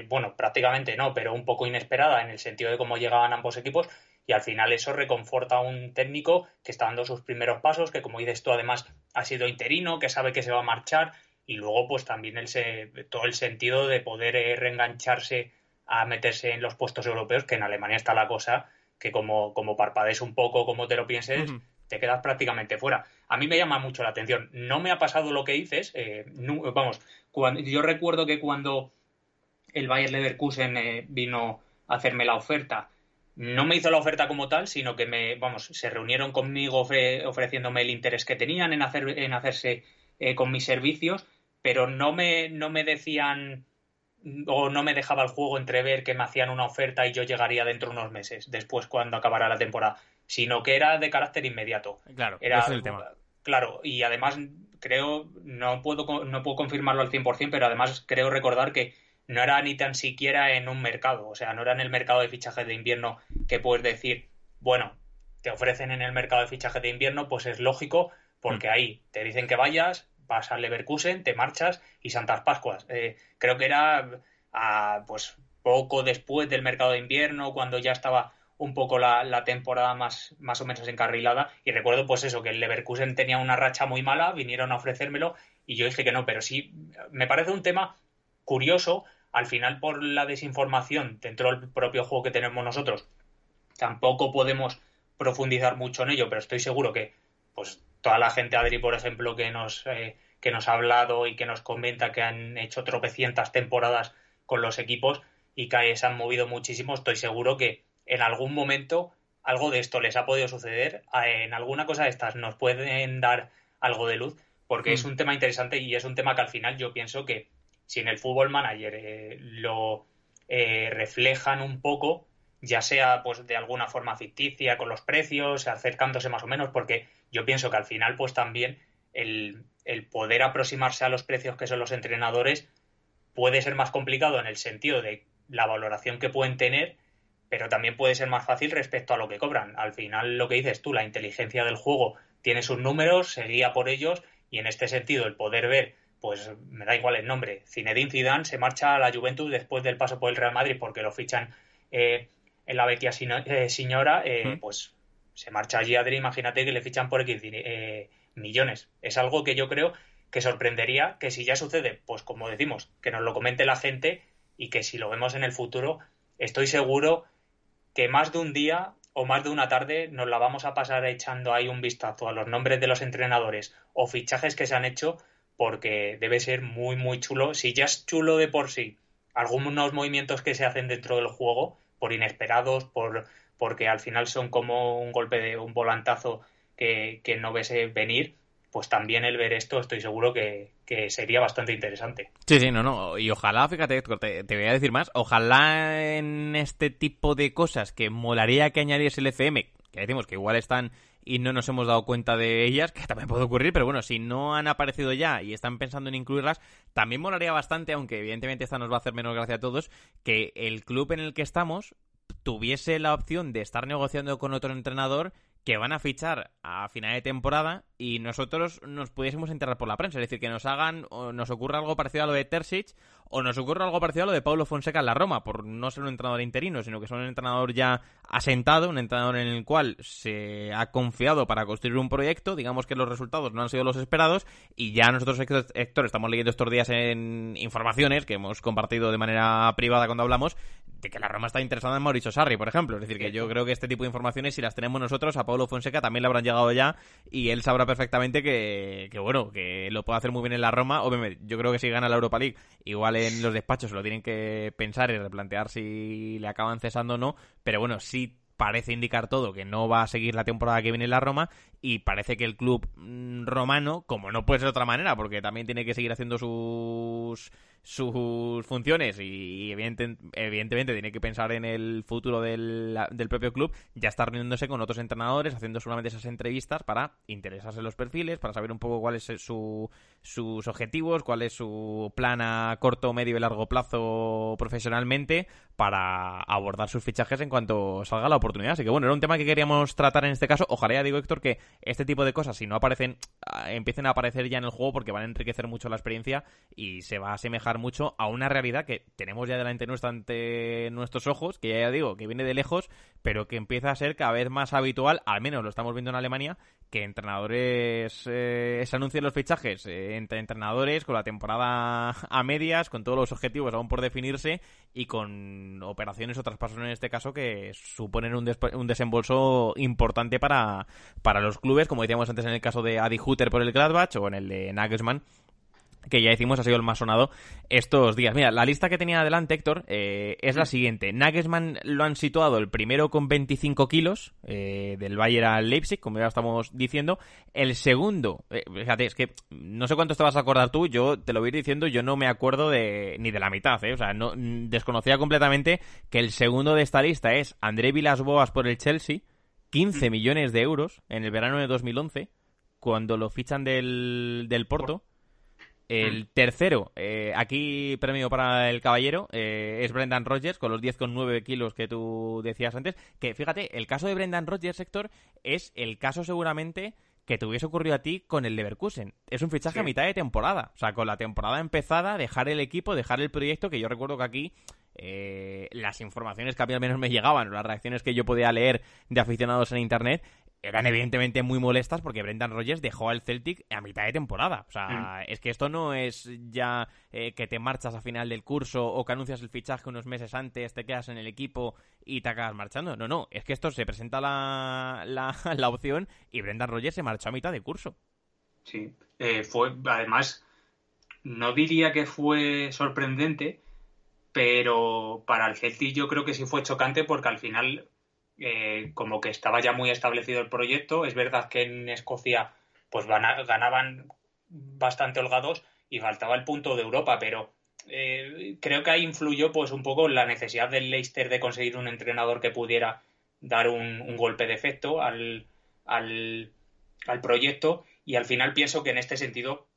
bueno, prácticamente no, pero un poco inesperada en el sentido de cómo llegaban ambos equipos y al final eso reconforta a un técnico que está dando sus primeros pasos, que como dices tú además ha sido interino, que sabe que se va a marchar y luego pues también el todo el sentido de poder eh, reengancharse a meterse en los puestos europeos, que en Alemania está la cosa que como, como parpadees un poco, como te lo pienses, te quedas prácticamente fuera. A mí me llama mucho la atención. No me ha pasado lo que dices, eh, vamos, cuando, yo recuerdo que cuando el Bayer Leverkusen eh, vino a hacerme la oferta, no me hizo la oferta como tal, sino que me, vamos, se reunieron conmigo ofreciéndome el interés que tenían en, hacer, en hacerse eh, con mis servicios, pero no me, no me decían o no me dejaba el juego entrever que me hacían una oferta y yo llegaría dentro de unos meses, después cuando acabara la temporada, sino que era de carácter inmediato. Claro, era, es el tema. Claro, y además creo, no puedo, no puedo confirmarlo al 100%, pero además creo recordar que no era ni tan siquiera en un mercado, o sea, no era en el mercado de fichajes de invierno que puedes decir, bueno, te ofrecen en el mercado de fichajes de invierno, pues es lógico, porque mm. ahí te dicen que vayas, vas Leverkusen, te marchas y Santas Pascuas. Eh, creo que era pues poco después del mercado de invierno, cuando ya estaba un poco la, temporada más, más o menos encarrilada y recuerdo pues eso, que el Leverkusen tenía una racha muy mala, vinieron a ofrecérmelo y yo dije que no, pero sí, me parece un tema curioso al final por la desinformación dentro del propio juego que tenemos nosotros, tampoco podemos profundizar mucho en ello, pero estoy seguro que pues toda la gente, Adri, por ejemplo, que nos, eh, que nos ha hablado y que nos comenta que han hecho tropecientas temporadas con los equipos y que se han movido muchísimo, estoy seguro que en algún momento algo de esto les ha podido suceder, en alguna cosa de estas nos pueden dar algo de luz, porque es mm. un tema interesante y es un tema que al final yo pienso que si en el Fútbol Manager eh, lo eh, reflejan un poco, ya sea pues de alguna forma ficticia con los precios, acercándose más o menos, porque yo pienso que al final pues también el, el poder aproximarse a los precios que son los entrenadores puede ser más complicado en el sentido de la valoración que pueden tener, pero también puede ser más fácil respecto a lo que cobran. Al final, lo que dices tú, la inteligencia del juego tiene sus números, se guía por ellos, y en este sentido, el poder ver pues me da igual el nombre. Zinedine Zidane se marcha a la Juventus después del paso por el Real Madrid porque lo fichan eh, en la Vecchia eh, Signora, eh, pues se marcha allí Adri, imagínate que le fichan por X millones. Es algo que yo creo que sorprendería que si ya sucede, pues como decimos, que nos lo comente la gente y que si lo vemos en el futuro, estoy seguro que más de un día o más de una tarde nos la vamos a pasar echando ahí un vistazo a los nombres de los entrenadores o fichajes que se han hecho porque debe ser muy, muy chulo. Si ya es chulo de por sí, algunos movimientos que se hacen dentro del juego, por inesperados, por porque al final son como un golpe de un volantazo que, que no ves venir, pues también el ver esto estoy seguro que, sería bastante interesante. Sí, sí, no, no. Y ojalá, fíjate, te, te, voy a decir más, ojalá en este tipo de cosas que molaría que añadiese el FM, que decimos que igual están y no nos hemos dado cuenta de ellas, que también puede ocurrir, pero bueno, si no han aparecido ya y están pensando en incluirlas, también molaría bastante, aunque evidentemente esta nos va a hacer menos gracia a todos, que el club en el que estamos tuviese la opción de estar negociando con otro entrenador que van a fichar a final de temporada y nosotros nos pudiésemos enterrar por la prensa. Es decir, que nos hagan o nos ocurra algo parecido a lo de Terzic o nos ocurra algo parecido a lo de Paulo Fonseca en la Roma, por no ser un entrenador interino, sino que son un entrenador ya asentado, un entrenador en el cual se ha confiado para construir un proyecto, digamos que los resultados no han sido los esperados y ya nosotros, Héctor, estamos leyendo estos días en informaciones que hemos compartido de manera privada cuando hablamos, de que la Roma está interesada en Mauricio Sarri, por ejemplo. Es decir, que yo creo que este tipo de informaciones, si las tenemos nosotros, a Paulo Fonseca también le habrán llegado ya y él sabrá perfectamente que, que bueno, que lo puede hacer muy bien en la Roma. Obviamente, yo creo que si gana la Europa League, igual en los despachos lo tienen que pensar y replantear si le acaban cesando o no, pero bueno, sí parece indicar todo que no va a seguir la temporada que viene en la Roma y parece que el club mm, romano, como no puede ser de otra manera, porque también tiene que seguir haciendo sus sus funciones y evidentemente tiene que pensar en el futuro del, del propio club, ya está reuniéndose con otros entrenadores, haciendo solamente esas entrevistas para interesarse en los perfiles, para saber un poco cuáles son sus objetivos, cuál es su plan a corto, medio y largo plazo profesionalmente para abordar sus fichajes en cuanto salga la oportunidad. Así que bueno, era un tema que queríamos tratar en este caso. Ojalá digo, Héctor, que este tipo de cosas, si no aparecen, ah, empiecen a aparecer ya en el juego porque van a enriquecer mucho la experiencia y se va a asemejar mucho a una realidad que tenemos ya delante nuestra ante nuestros ojos, que ya digo, que viene de lejos, pero que empieza a ser cada vez más habitual, al menos lo estamos viendo en Alemania, que entrenadores eh, se anuncien los fichajes eh, entre entrenadores con la temporada a medias, con todos los objetivos aún por definirse y con operaciones o traspasos en este caso que suponen un, un desembolso importante para, para los clubes, como decíamos antes en el caso de Adi Hutter por el Gladbach o en el de Nagelsmann que ya decimos ha sido el más sonado estos días. Mira, la lista que tenía adelante Héctor eh, es la siguiente. Nagelsmann lo han situado el primero con 25 kilos eh, del Bayern al Leipzig, como ya estamos diciendo. El segundo, eh, fíjate, es que no sé cuánto te vas a acordar tú, yo te lo voy a ir diciendo, yo no me acuerdo de ni de la mitad, o sea, no, desconocía completamente que el segundo de esta lista es André Vilas-Boas por el Chelsea, 15 millones de euros en el verano de 2011, cuando lo fichan del, del Porto. El mm. tercero, eh, aquí premio para el caballero, eh, es Brendan Rodgers con los 10,9 kilos que tú decías antes. Que fíjate, el caso de Brendan Rodgers, sector, es el caso seguramente que te hubiese ocurrido a ti con el Leverkusen. Es un fichaje a mitad de temporada. O sea, con la temporada empezada, dejar el equipo, dejar el proyecto, que yo recuerdo que aquí eh, las informaciones que a mí al menos me llegaban, las reacciones que yo podía leer de aficionados en internet, eran evidentemente muy molestas porque Brendan Rodgers dejó al Celtic a mitad de temporada. O sea, mm. es que esto no es ya eh, que te marchas a final del curso o que anuncias el fichaje unos meses antes, te quedas en el equipo y te acabas marchando. No, no, es que esto se presenta la, la, [LAUGHS] opción y Brendan Rodgers se marchó a mitad de curso. Sí, eh, fue, además, no diría que fue sorprendente, pero para el Celtic yo creo que sí fue chocante porque al final eh, como que estaba ya muy establecido el proyecto. Es verdad que en Escocia pues ganaban bastante holgados y faltaba el punto de Europa, pero eh, creo que ahí influyó pues un poco la necesidad del Leicester de conseguir un entrenador que pudiera dar un, golpe de efecto al, al, al, proyecto y al final pienso que en este sentido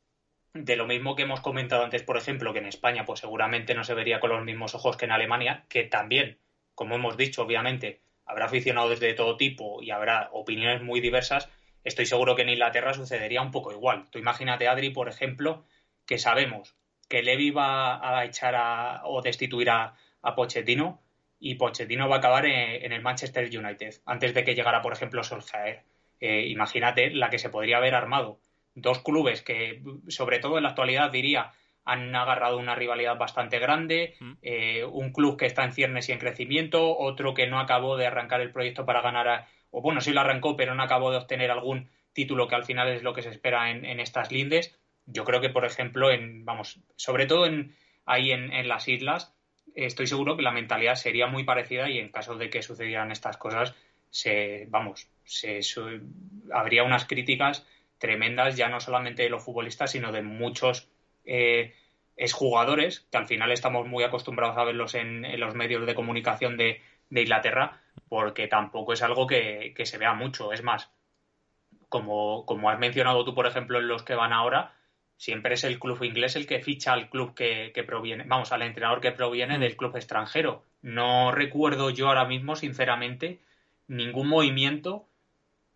de lo mismo que hemos comentado antes por ejemplo que en España pues seguramente no se vería con los mismos ojos que en Alemania que también como hemos dicho obviamente habrá aficionados de todo tipo y habrá opiniones muy diversas, estoy seguro que en Inglaterra sucedería un poco igual. Tú imagínate, Adri, por ejemplo, que sabemos que Levy va a echar a, o destituir a, Pochettino y Pochettino va a acabar en, el Manchester United antes de que llegara, por ejemplo, Solskjaer. Eh, imagínate la que se podría haber armado. Dos clubes que, sobre todo en la actualidad, diría, han agarrado una rivalidad bastante grande, mm. eh, un club que está en ciernes y en crecimiento, otro que no acabó de arrancar el proyecto para ganar, o bueno, sí lo arrancó, pero no acabó de obtener algún título que al final es lo que se espera en, estas lindes. Yo creo que, por ejemplo, en, vamos, sobre todo en, ahí en, las islas, estoy seguro que la mentalidad sería muy parecida y en caso de que sucedieran estas cosas, se, vamos, se, habría unas críticas tremendas ya no solamente de los futbolistas, sino de muchos eh, es jugadores, que al final estamos muy acostumbrados a verlos en, los medios de comunicación de, Inglaterra, porque tampoco es algo que, se vea mucho. Es más, como, como, has mencionado tú, por ejemplo, en los que van ahora, siempre es el club inglés el que ficha al club que, proviene, vamos, al entrenador que proviene mm. del club extranjero. No recuerdo yo ahora mismo, sinceramente, ningún movimiento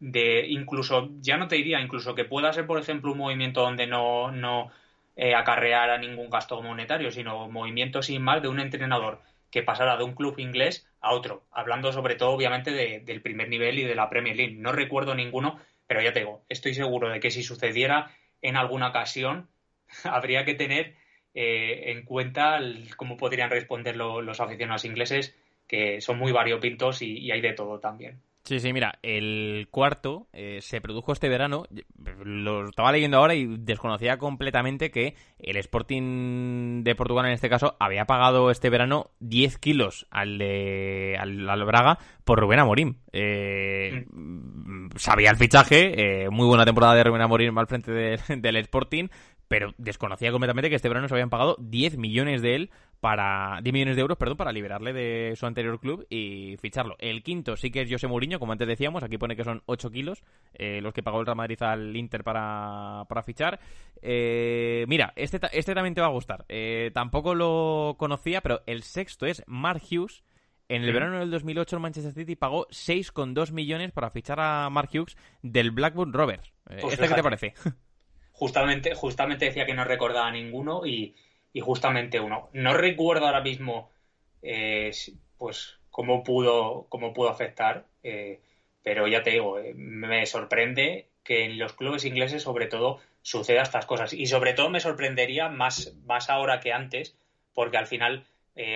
de incluso, ya no te diría, incluso que pueda ser, por ejemplo, un movimiento donde no, no eh, acarrear a ningún gasto monetario, sino movimiento sin más de un entrenador que pasara de un club inglés a otro, hablando sobre todo obviamente del primer nivel y de la Premier League. No recuerdo ninguno, pero ya te digo, estoy seguro de que si sucediera en alguna ocasión, [LAUGHS] habría que tener eh, en cuenta cómo podrían responder los aficionados ingleses, que son muy variopintos y hay de todo también. Sí, sí, mira, el cuarto eh, se produjo este verano, lo estaba leyendo ahora y desconocía completamente que el Sporting de Portugal en este caso había pagado este verano 10 kilos al de al, Braga por Rubén Amorim. Eh, sabía el fichaje, eh, muy buena temporada de Rubén Amorim al frente [LAUGHS] del Sporting, pero desconocía completamente que este verano se habían pagado 10 millones de él para 10 millones de euros, perdón, para liberarle de su anterior club y ficharlo. El quinto sí que es José Mourinho, como antes decíamos, aquí pone que son 8 kilos eh, los que pagó el Real Madrid al Inter para, para fichar. Eh, mira, este, este también te va a gustar. Eh, tampoco lo conocía, pero el sexto es Mark Hughes. En el verano del 2008 el Manchester City pagó 6,2 millones para fichar a Mark Hughes del Blackburn Rovers. Pues ¿Este qué te parece? [LAUGHS] justamente, justamente decía que no recordaba ninguno y, justamente uno. No recuerdo ahora mismo eh, pues cómo pudo, cómo pudo afectar, eh, pero ya te digo, eh, me sorprende que en los clubes ingleses sobre todo suceda estas cosas. Y sobre todo me sorprendería más, más ahora que antes, porque al final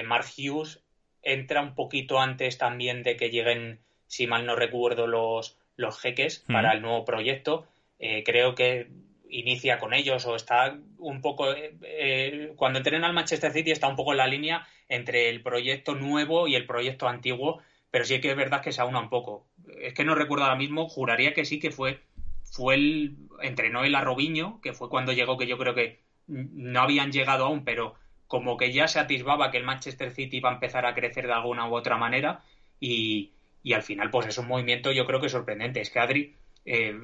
Mark Hughes entra un poquito antes también de que lleguen, si mal no recuerdo, los, los jeques para el nuevo proyecto. creo que inicia con ellos o está un poco eh, eh, cuando entrena al Manchester City está un poco en la línea entre el proyecto nuevo y el proyecto antiguo pero sí que es verdad que se aúna un poco. Es que no recuerdo ahora mismo juraría que sí que fue fue el entrenó el Arrobiño que fue cuando llegó que yo creo que no habían llegado aún pero como que ya se atisbaba que el Manchester City iba a empezar a crecer de alguna u otra manera y, y al final pues es un movimiento yo creo que sorprendente. Es que Adri eh,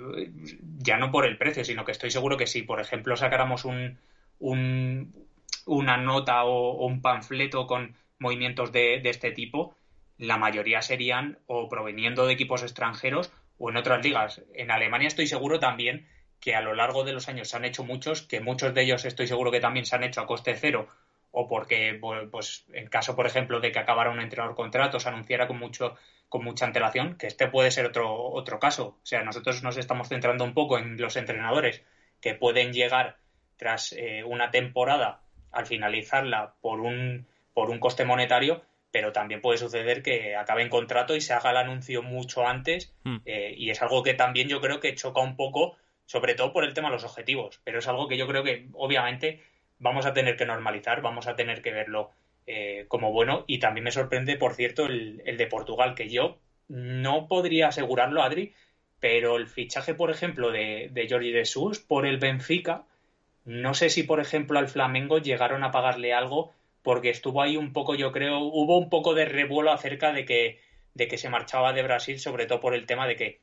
ya no por el precio, sino que estoy seguro que si, por ejemplo, sacáramos un, una nota o, un panfleto con movimientos de, este tipo, la mayoría serían o proveniendo de equipos extranjeros o en otras ligas. En Alemania estoy seguro también que a lo largo de los años se han hecho muchos, que muchos de ellos estoy seguro que también se han hecho a coste cero o porque, pues, en caso, por ejemplo, de que acabara un entrenador contrato, se anunciara con mucho con mucha antelación, que este puede ser otro, otro caso. O sea, nosotros nos estamos centrando un poco en los entrenadores que pueden llegar tras eh, una temporada al finalizarla por un, por un coste monetario, pero también puede suceder que acabe en contrato y se haga el anuncio mucho antes hmm. eh, y es algo que también yo creo que choca un poco, sobre todo por el tema de los objetivos, pero es algo que yo creo que obviamente vamos a tener que normalizar, vamos a tener que verlo eh, como bueno. Y también me sorprende, por cierto, el, de Portugal, que yo no podría asegurarlo, Adri, pero el fichaje, por ejemplo, de, de Jordi Jesús por el Benfica, no sé si, por ejemplo, al Flamengo llegaron a pagarle algo, porque estuvo ahí un poco, yo creo, hubo un poco de revuelo acerca de que, se marchaba de Brasil, sobre todo por el tema de que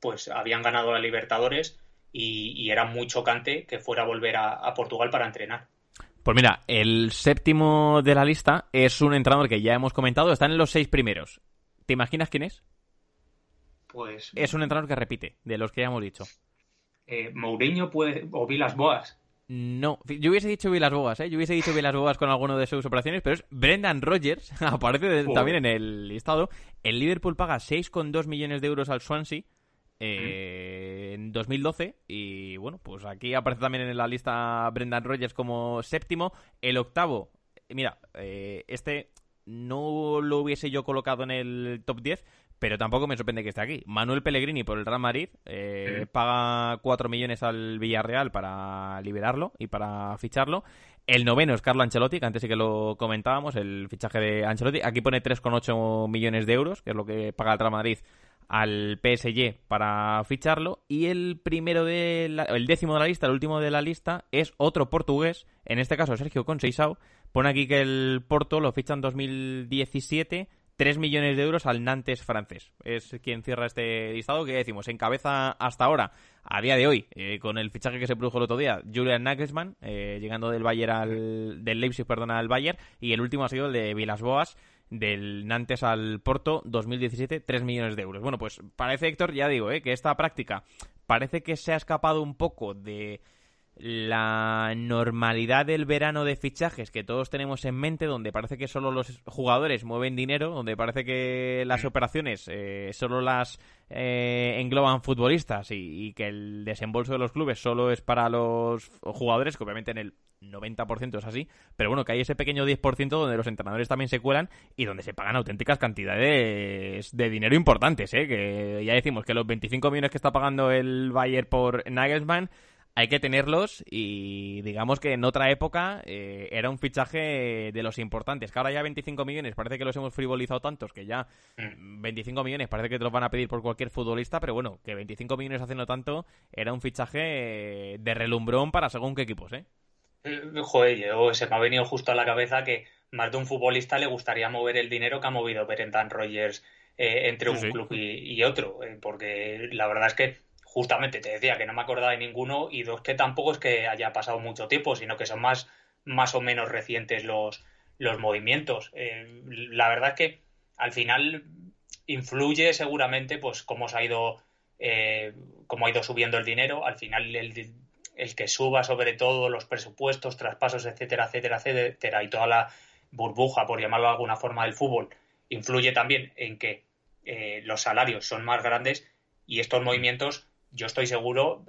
pues habían ganado a Libertadores y, era muy chocante que fuera a volver a Portugal para entrenar. Pues mira, el séptimo de la lista es un entrenador que ya hemos comentado, están en los seis primeros. ¿Te imaginas quién es? Pues. Es un entrenador que repite, de los que ya hemos dicho. Eh, Mourinho puede. o Vilas Boas. No, yo hubiese dicho Vilas Boas, ¿eh? Yo hubiese dicho Vilas Boas con alguno de sus operaciones, pero es Brendan Rodgers, [LAUGHS] aparece también en el listado. El Liverpool paga 6,2 millones de euros al Swansea eh, en 2012 y bueno, pues aquí aparece también en la lista Brendan Rogers como séptimo, el octavo, mira, eh, este no lo hubiese yo colocado en el top 10, pero tampoco me sorprende que esté aquí. Manuel Pellegrini por el Real Madrid eh, paga 4 millones al Villarreal para liberarlo y para ficharlo. El noveno es Carlo Ancelotti, que antes sí que lo comentábamos, el fichaje de Ancelotti. Aquí pone 3,8 millones de euros, que es lo que paga el Real Madrid al PSG para ficharlo. Y el primero de el décimo de la lista, el último de la lista es otro portugués, en este caso Sergio Conceição, pone aquí que el Porto lo ficha en 2017 3 millones de euros al Nantes francés. Es quien cierra este listado que decimos, encabeza hasta ahora, a día de hoy, eh, con el fichaje que se produjo el otro día, Julian Nagelsmann, eh, llegando del Bayern al, del Leipzig, perdona, al Bayern, y el último ha sido el de Vilas Boas, del Nantes al Porto 2017, 3 millones de euros. Bueno, pues parece, Héctor, ya digo, eh, que esta práctica parece que se ha escapado un poco de la normalidad del verano de fichajes que todos tenemos en mente, donde parece que solo los jugadores mueven dinero, donde parece que las operaciones eh, solo las eh, engloban futbolistas y, que el desembolso de los clubes solo es para los jugadores, que obviamente en el 90% es así, pero bueno, que hay ese pequeño 10% donde los entrenadores también se cuelan y donde se pagan auténticas cantidades de dinero importantes, ¿eh? que ya decimos que los 25 millones que está pagando el Bayern por Nagelsmann hay que tenerlos y digamos que en otra época eh, era un fichaje de los importantes, que ahora ya 25 millones, parece que los hemos frivolizado tantos, que ya 25 mm. millones parece que te los van a pedir por cualquier futbolista, pero bueno, que 25 millones haciendo tanto era un fichaje de relumbrón para según qué equipos, ¿eh? eh joder, se me ha venido justo a la cabeza que más de un futbolista le gustaría mover el dinero que ha movido Berendan Rogers eh, entre un club y, otro, porque la verdad es que justamente te decía que no me acordaba de ninguno y dos que tampoco es que haya pasado mucho tiempo, sino que son más, más o menos recientes los, los movimientos. Eh, la verdad es que al final influye seguramente pues cómo se ha ido eh, cómo ha ido subiendo el dinero. Al final el, el que suba sobre todo los presupuestos, traspasos, etcétera, etcétera, etcétera, y toda la burbuja, por llamarlo de alguna forma, del fútbol, influye también en que eh, los salarios son más grandes y estos movimientos yo estoy seguro,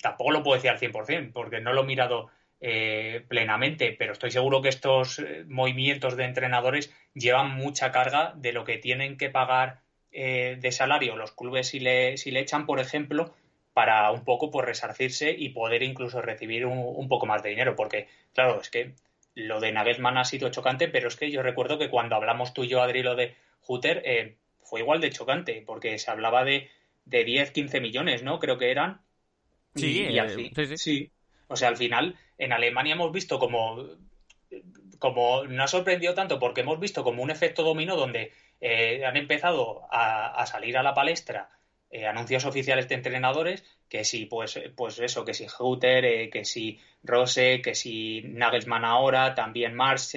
tampoco lo puedo decir al 100%, porque no lo he mirado eh, plenamente, pero estoy seguro que estos eh, movimientos de entrenadores llevan mucha carga de lo que tienen que pagar eh, de salario los clubes si le, si le echan, por ejemplo, para un poco pues resarcirse y poder incluso recibir un, poco más de dinero, porque claro, es que lo de Nagelsmann ha sido chocante, pero es que yo recuerdo que cuando hablamos tú y yo, Adri, lo de Hutter, fue igual de chocante, porque se hablaba de de 10, 15 millones, ¿no? Creo que eran. Sí, y, eh, sí, sí. O sea, al final, en Alemania hemos visto como. Como no ha sorprendido tanto porque hemos visto como un efecto dominó donde eh, han empezado a, salir a la palestra eh, anuncios oficiales de entrenadores que si pues pues eso que si Hutter que si Rose que si Nagelsmann ahora también Mars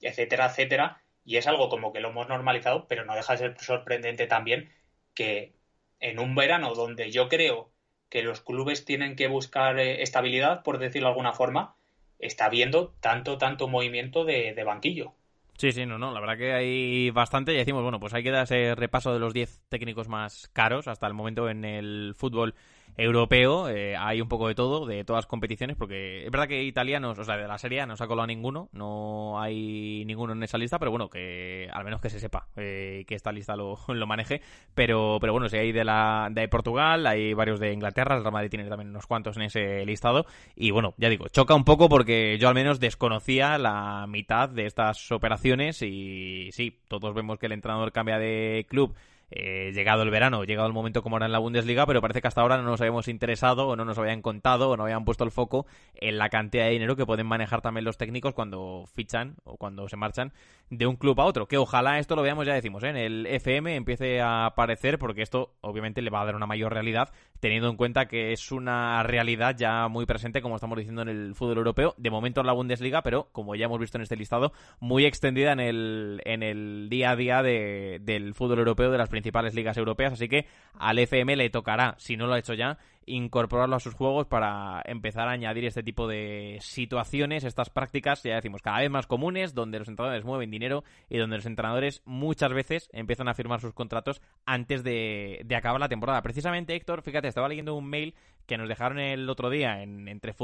etcétera etcétera y es algo como que lo hemos normalizado pero no deja de ser sorprendente también que en un verano donde yo creo que los clubes tienen que buscar eh, estabilidad, por decirlo de alguna forma, está habiendo tanto, tanto movimiento de, de banquillo. Sí, sí, no, no, la verdad que hay bastante y decimos, bueno, pues hay que dar ese repaso de los 10 técnicos más caros hasta el momento en el fútbol europeo eh, hay un poco de todo, de todas las competiciones, porque es verdad que italianos, o sea, de la serie no se ha colado ninguno, no hay ninguno en esa lista, pero bueno, que al menos que se sepa eh, que esta lista lo, [LAUGHS] lo, maneje. Pero, pero bueno, si hay de la de Portugal, hay varios de Inglaterra, el Real Madrid tiene también unos cuantos en ese listado. Y bueno, ya digo, choca un poco porque yo al menos desconocía la mitad de estas operaciones y sí, todos vemos que el entrenador cambia de club eh, llegado el verano, llegado el momento como era en la Bundesliga, pero parece que hasta ahora no nos habíamos interesado o no nos habían contado o no habían puesto el foco en la cantidad de dinero que pueden manejar también los técnicos cuando fichan o cuando se marchan de un club a otro. Que ojalá esto lo veamos, ya decimos, ¿eh? en el FM empiece a aparecer porque esto obviamente le va a dar una mayor realidad teniendo en cuenta que es una realidad ya muy presente, como estamos diciendo en el fútbol europeo, de momento en la Bundesliga, pero como ya hemos visto en este listado, muy extendida en el, en el día a día de, del fútbol europeo de las principales ligas europeas, así que al FM le tocará, si no lo ha hecho ya, incorporarlo a sus juegos para empezar a añadir este tipo de situaciones, estas prácticas, ya decimos, cada vez más comunes, donde los entrenadores mueven dinero y donde los entrenadores muchas veces empiezan a firmar sus contratos antes de, de acabar la temporada. Precisamente, Héctor, fíjate, estaba leyendo un mail que nos dejaron el otro día en entre.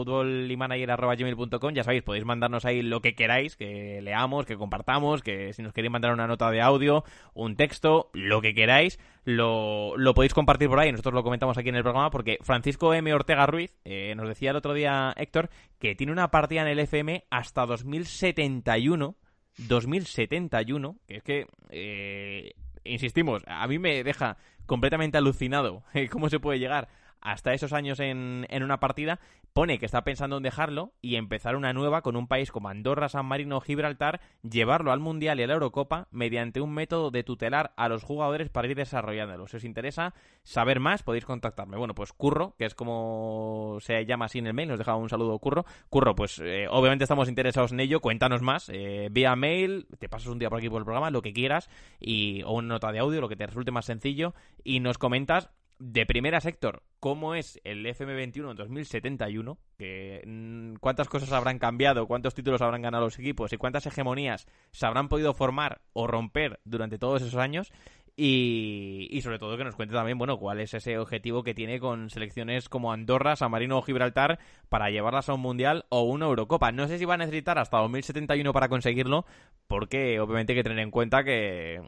Ya sabéis, podéis mandarnos ahí lo que queráis, que leamos, que compartamos, que si nos queréis mandar una nota de audio, un texto, lo que queráis, lo, lo podéis compartir por ahí. Nosotros lo comentamos aquí en el programa porque Francisco M. Ortega Ruiz eh, nos decía el otro día, Héctor, que tiene una partida en el FM hasta 2071. 2071, que es que, eh, insistimos, a mí me deja completamente alucinado [LAUGHS] cómo se puede llegar hasta esos años en, en una partida, pone que está pensando en dejarlo y empezar una nueva con un país como Andorra, San Marino o Gibraltar, llevarlo al Mundial y a la Eurocopa mediante un método de tutelar a los jugadores para ir desarrollándolo. Si os interesa saber más, podéis contactarme. Bueno, pues Curro, que es como se llama así en el mail, nos deja un saludo Curro. Curro, pues eh, obviamente estamos interesados en ello, cuéntanos más, eh, vía mail, te pasas un día por aquí por el programa, lo que quieras, y, o una nota de audio, lo que te resulte más sencillo, y nos comentas de primera sector, ¿cómo es el FM21 en 2071? Que, mm, ¿Cuántas cosas habrán cambiado? ¿Cuántos títulos habrán ganado los equipos? ¿Y cuántas hegemonías se habrán podido formar o romper durante todos esos años? Y, sobre todo que nos cuente también, bueno, cuál es ese objetivo que tiene con selecciones como Andorra, San Marino o Gibraltar para llevarlas a un Mundial o una Eurocopa. No sé si va a necesitar hasta 2071 para conseguirlo, porque obviamente hay que tener en cuenta que, eh,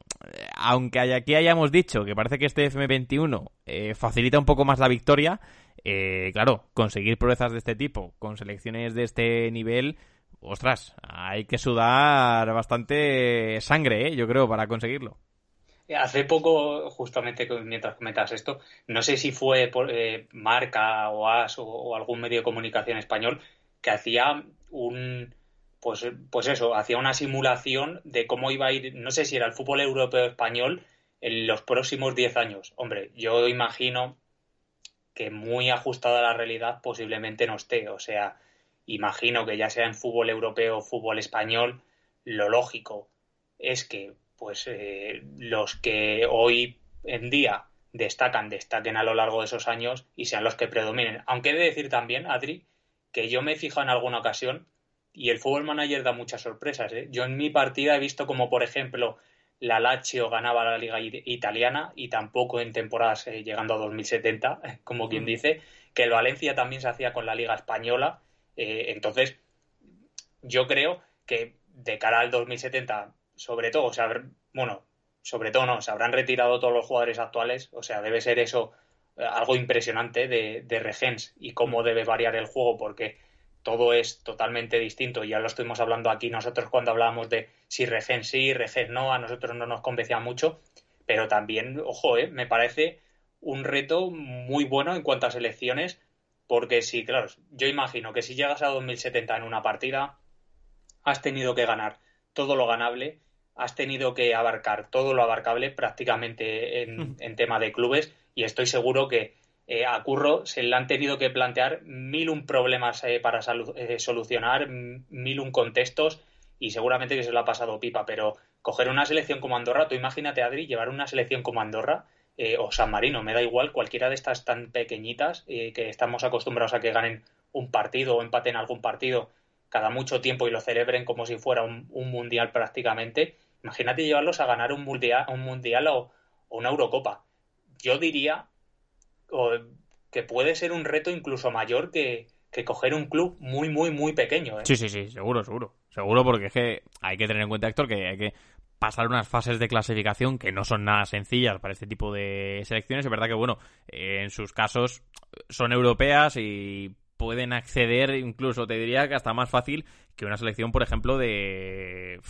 aunque aquí hayamos dicho que parece que este FM21 eh, facilita un poco más la victoria, eh, claro, conseguir proezas de este tipo con selecciones de este nivel, ostras, hay que sudar bastante sangre, ¿eh? yo creo, para conseguirlo. Hace poco, justamente mientras comentas esto, no sé si fue por, eh, Marca o AS o, algún medio de comunicación español que hacía un, pues, pues eso, hacía una simulación de cómo iba a ir, no sé si era el fútbol europeo español en los próximos 10 años. Hombre, yo imagino que muy ajustado a la realidad posiblemente no esté. O sea, imagino que ya sea en fútbol europeo o fútbol español, lo lógico es que pues eh, los que hoy en día destacan, destaquen a lo largo de esos años y sean los que predominen. Aunque he de decir también, Adri, que yo me he fijado en alguna ocasión y el fútbol manager da muchas sorpresas. ¿eh? Yo en mi partida he visto como, por ejemplo, la Lazio ganaba la liga italiana y tampoco en temporadas eh, llegando a 2070, [LAUGHS] como quien mm. dice, que el Valencia también se hacía con la liga española. Eh, entonces, yo creo que de cara al 2070, sobre todo, o sea, bueno, sobre todo no, se habrán retirado todos los jugadores actuales, o sea, debe ser eso eh, algo impresionante de, de Regens y cómo mm. debe variar el juego, porque todo es totalmente distinto. Ya lo estuvimos hablando aquí nosotros cuando hablábamos de si Regen sí, Regen no, a nosotros no nos convencía mucho, pero también, ojo, eh, me parece un reto muy bueno en cuanto a selecciones, porque sí, claro, yo imagino que si llegas a 2070 en una partida, has tenido que ganar todo lo ganable, has tenido que abarcar todo lo abarcable prácticamente en, en tema de clubes, y estoy seguro que eh, a Curro se le han tenido que plantear mil un problemas eh, para eh, solucionar, mil un contextos y seguramente que se lo ha pasado pipa, pero coger una selección como Andorra, tú imagínate, Adri, llevar una selección como Andorra o San Marino, me da igual, cualquiera de estas tan pequeñitas que estamos acostumbrados a que ganen un partido o empaten algún partido cada mucho tiempo y lo celebren como si fuera un, mundial prácticamente, imagínate llevarlos a ganar un mundial, un mundial o una Eurocopa. Yo diría que puede ser un reto incluso mayor que, coger un club muy, muy, muy pequeño. ¿eh? Sí, sí, sí, seguro, seguro. Seguro porque es que hay que tener en cuenta, Héctor, que hay que pasar unas fases de clasificación que no son nada sencillas para este tipo de selecciones. Es verdad que, bueno, en sus casos son europeas y pueden acceder, incluso te diría que hasta más fácil que una selección, por ejemplo, de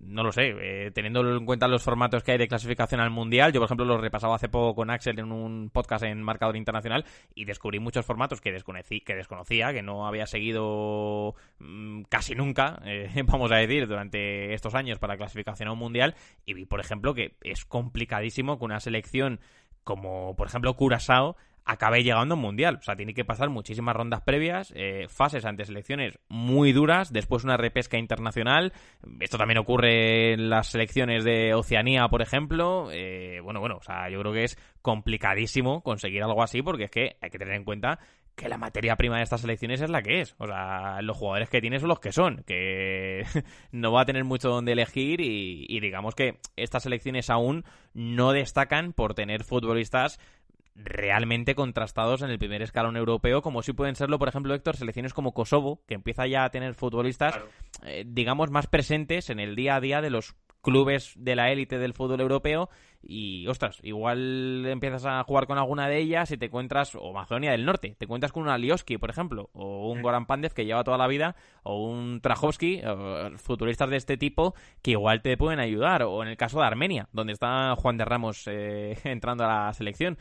no lo sé, eh, teniendo en cuenta los formatos que hay de clasificación al mundial, yo por ejemplo los repasaba hace poco con Axel en un podcast en Marcador Internacional y descubrí muchos formatos que, desconocí, que desconocía, que no había seguido mm, casi nunca, [LAUGHS] eh, vamos a decir, durante estos años para clasificación a un mundial. Y vi por ejemplo que es complicadísimo que una selección como por ejemplo Curazao acabe llegando a un mundial. O sea, tiene que pasar muchísimas rondas previas, eh, fases ante selecciones muy duras, después una repesca internacional. Esto también ocurre en las selecciones de Oceanía, por ejemplo. Eh, bueno, bueno, o sea, yo creo que es complicadísimo conseguir algo así porque es que hay que tener en cuenta que la materia prima de estas selecciones es la que es. O sea, los jugadores que tiene son los que son, que [LAUGHS] no va a tener mucho donde elegir y, y digamos que estas selecciones aún no destacan por tener futbolistas realmente contrastados en el primer escalón europeo, como si pueden serlo, por ejemplo, Héctor, selecciones como Kosovo, que empieza ya a tener futbolistas, eh, digamos, más presentes en el día a día de los clubes de la élite del fútbol europeo y, ostras, igual empiezas a jugar con alguna de ellas y te encuentras, o Macedonia del Norte, te encuentras con un Alioski, por ejemplo, o un Goran Pandev que lleva toda la vida, o un Trajovski, futuristas de este tipo, que igual te pueden ayudar, o en el caso de Armenia, donde está Juan de Ramos eh, [LAUGHS] entrando a la selección.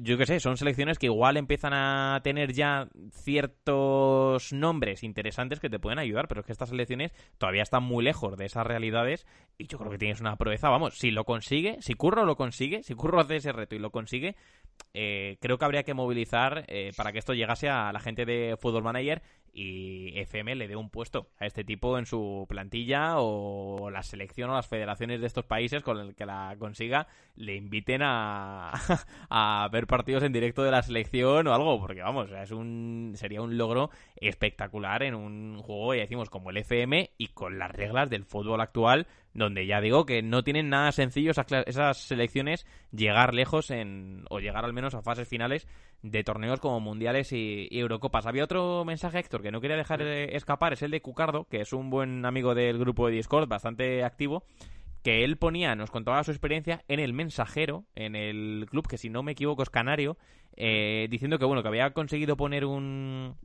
Yo qué sé, son selecciones que igual empiezan a tener ya ciertos nombres interesantes que te pueden ayudar, pero es que estas selecciones todavía están muy lejos de esas realidades y yo creo que tienes una proeza, vamos, si lo consigue, si Curro lo consigue, si Curro hace ese reto y lo consigue, eh, creo que habría que movilizar eh, para que esto llegase a la gente de Football Manager y FM le dé un puesto a este tipo en su plantilla o la selección o las federaciones de estos países con el que la consiga le inviten a, [LAUGHS] a ver partidos en directo de la selección o algo, porque vamos, es un sería un logro espectacular en un juego, ya decimos, como el FM y con las reglas del fútbol actual donde ya digo que no tienen nada sencillo esas, esas selecciones llegar lejos en, o llegar al menos a fases finales de torneos como mundiales y, Eurocopas. Había otro mensaje, Héctor, que no quería dejar de escapar, es el de Cucardo, que es un buen amigo del grupo de Discord, bastante activo, que él ponía, nos contaba su experiencia en el mensajero, en el club que si no me equivoco es Canario, eh, diciendo que bueno, que había conseguido poner un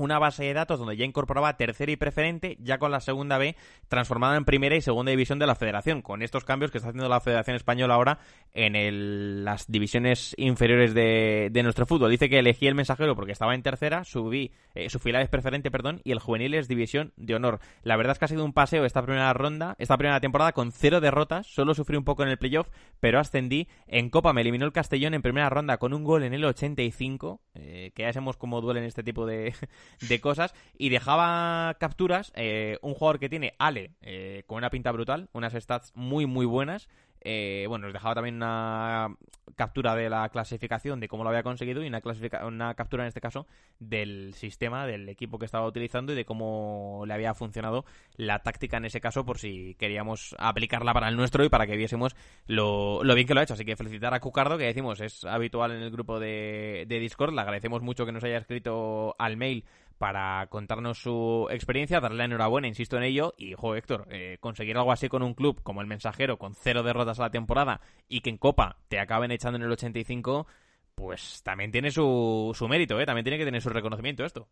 una base de datos donde ya incorporaba tercera y preferente, ya con la segunda B transformada en primera y segunda división de la federación, con estos cambios que está haciendo la Federación Española ahora en las divisiones inferiores de, nuestro fútbol. Dice que elegí el mensajero porque estaba en tercera, subí, eh, su fila es preferente, perdón, y el juvenil es división de honor. La verdad es que ha sido un paseo esta primera ronda, esta primera temporada con cero derrotas, solo sufrí un poco en el playoff, pero ascendí. En Copa me eliminó el Castellón en primera ronda con un gol en el 85, eh, que ya sabemos cómo duelen este tipo de, de cosas y dejaba capturas. Eh, un jugador que tiene Ale eh, con una pinta brutal, unas stats muy, muy buenas. Eh, bueno, nos dejaba también una captura de la clasificación de cómo lo había conseguido y una, una captura en este caso del sistema, del equipo que estaba utilizando y de cómo le había funcionado la táctica en ese caso por si queríamos aplicarla para el nuestro y para que viésemos lo, bien que lo ha hecho. Así que felicitar a Cucardo, que decimos es habitual en el grupo de, de Discord. Le agradecemos mucho que nos haya escrito al mail para contarnos su experiencia, darle la enhorabuena, insisto en ello, y, jo, Héctor, eh, conseguir algo así con un club como el Mensajero, con cero derrotas a la temporada, y que en Copa te acaben echando en el 85, pues también tiene su, su mérito, ¿eh? También tiene que tener su reconocimiento esto.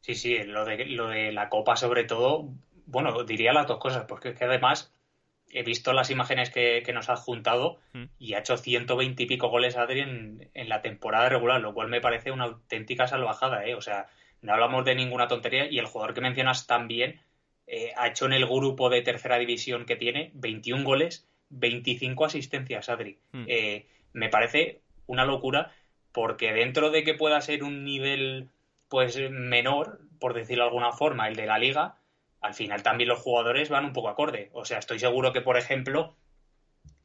Sí, sí, lo de, lo de la Copa sobre todo, bueno, diría las dos cosas, porque es que además he visto las imágenes que, nos has juntado mm. y ha hecho 120 y pico goles Adri en, en, la temporada regular, lo cual me parece una auténtica salvajada, ¿eh? O sea, no hablamos de ninguna tontería y el jugador que mencionas también eh, ha hecho en el grupo de tercera división que tiene 21 goles, 25 asistencias, Adri. Hmm. Eh, me parece una locura porque dentro de que pueda ser un nivel pues menor, por decirlo de alguna forma, el de la liga, al final también los jugadores van un poco acorde. O sea, estoy seguro que, por ejemplo,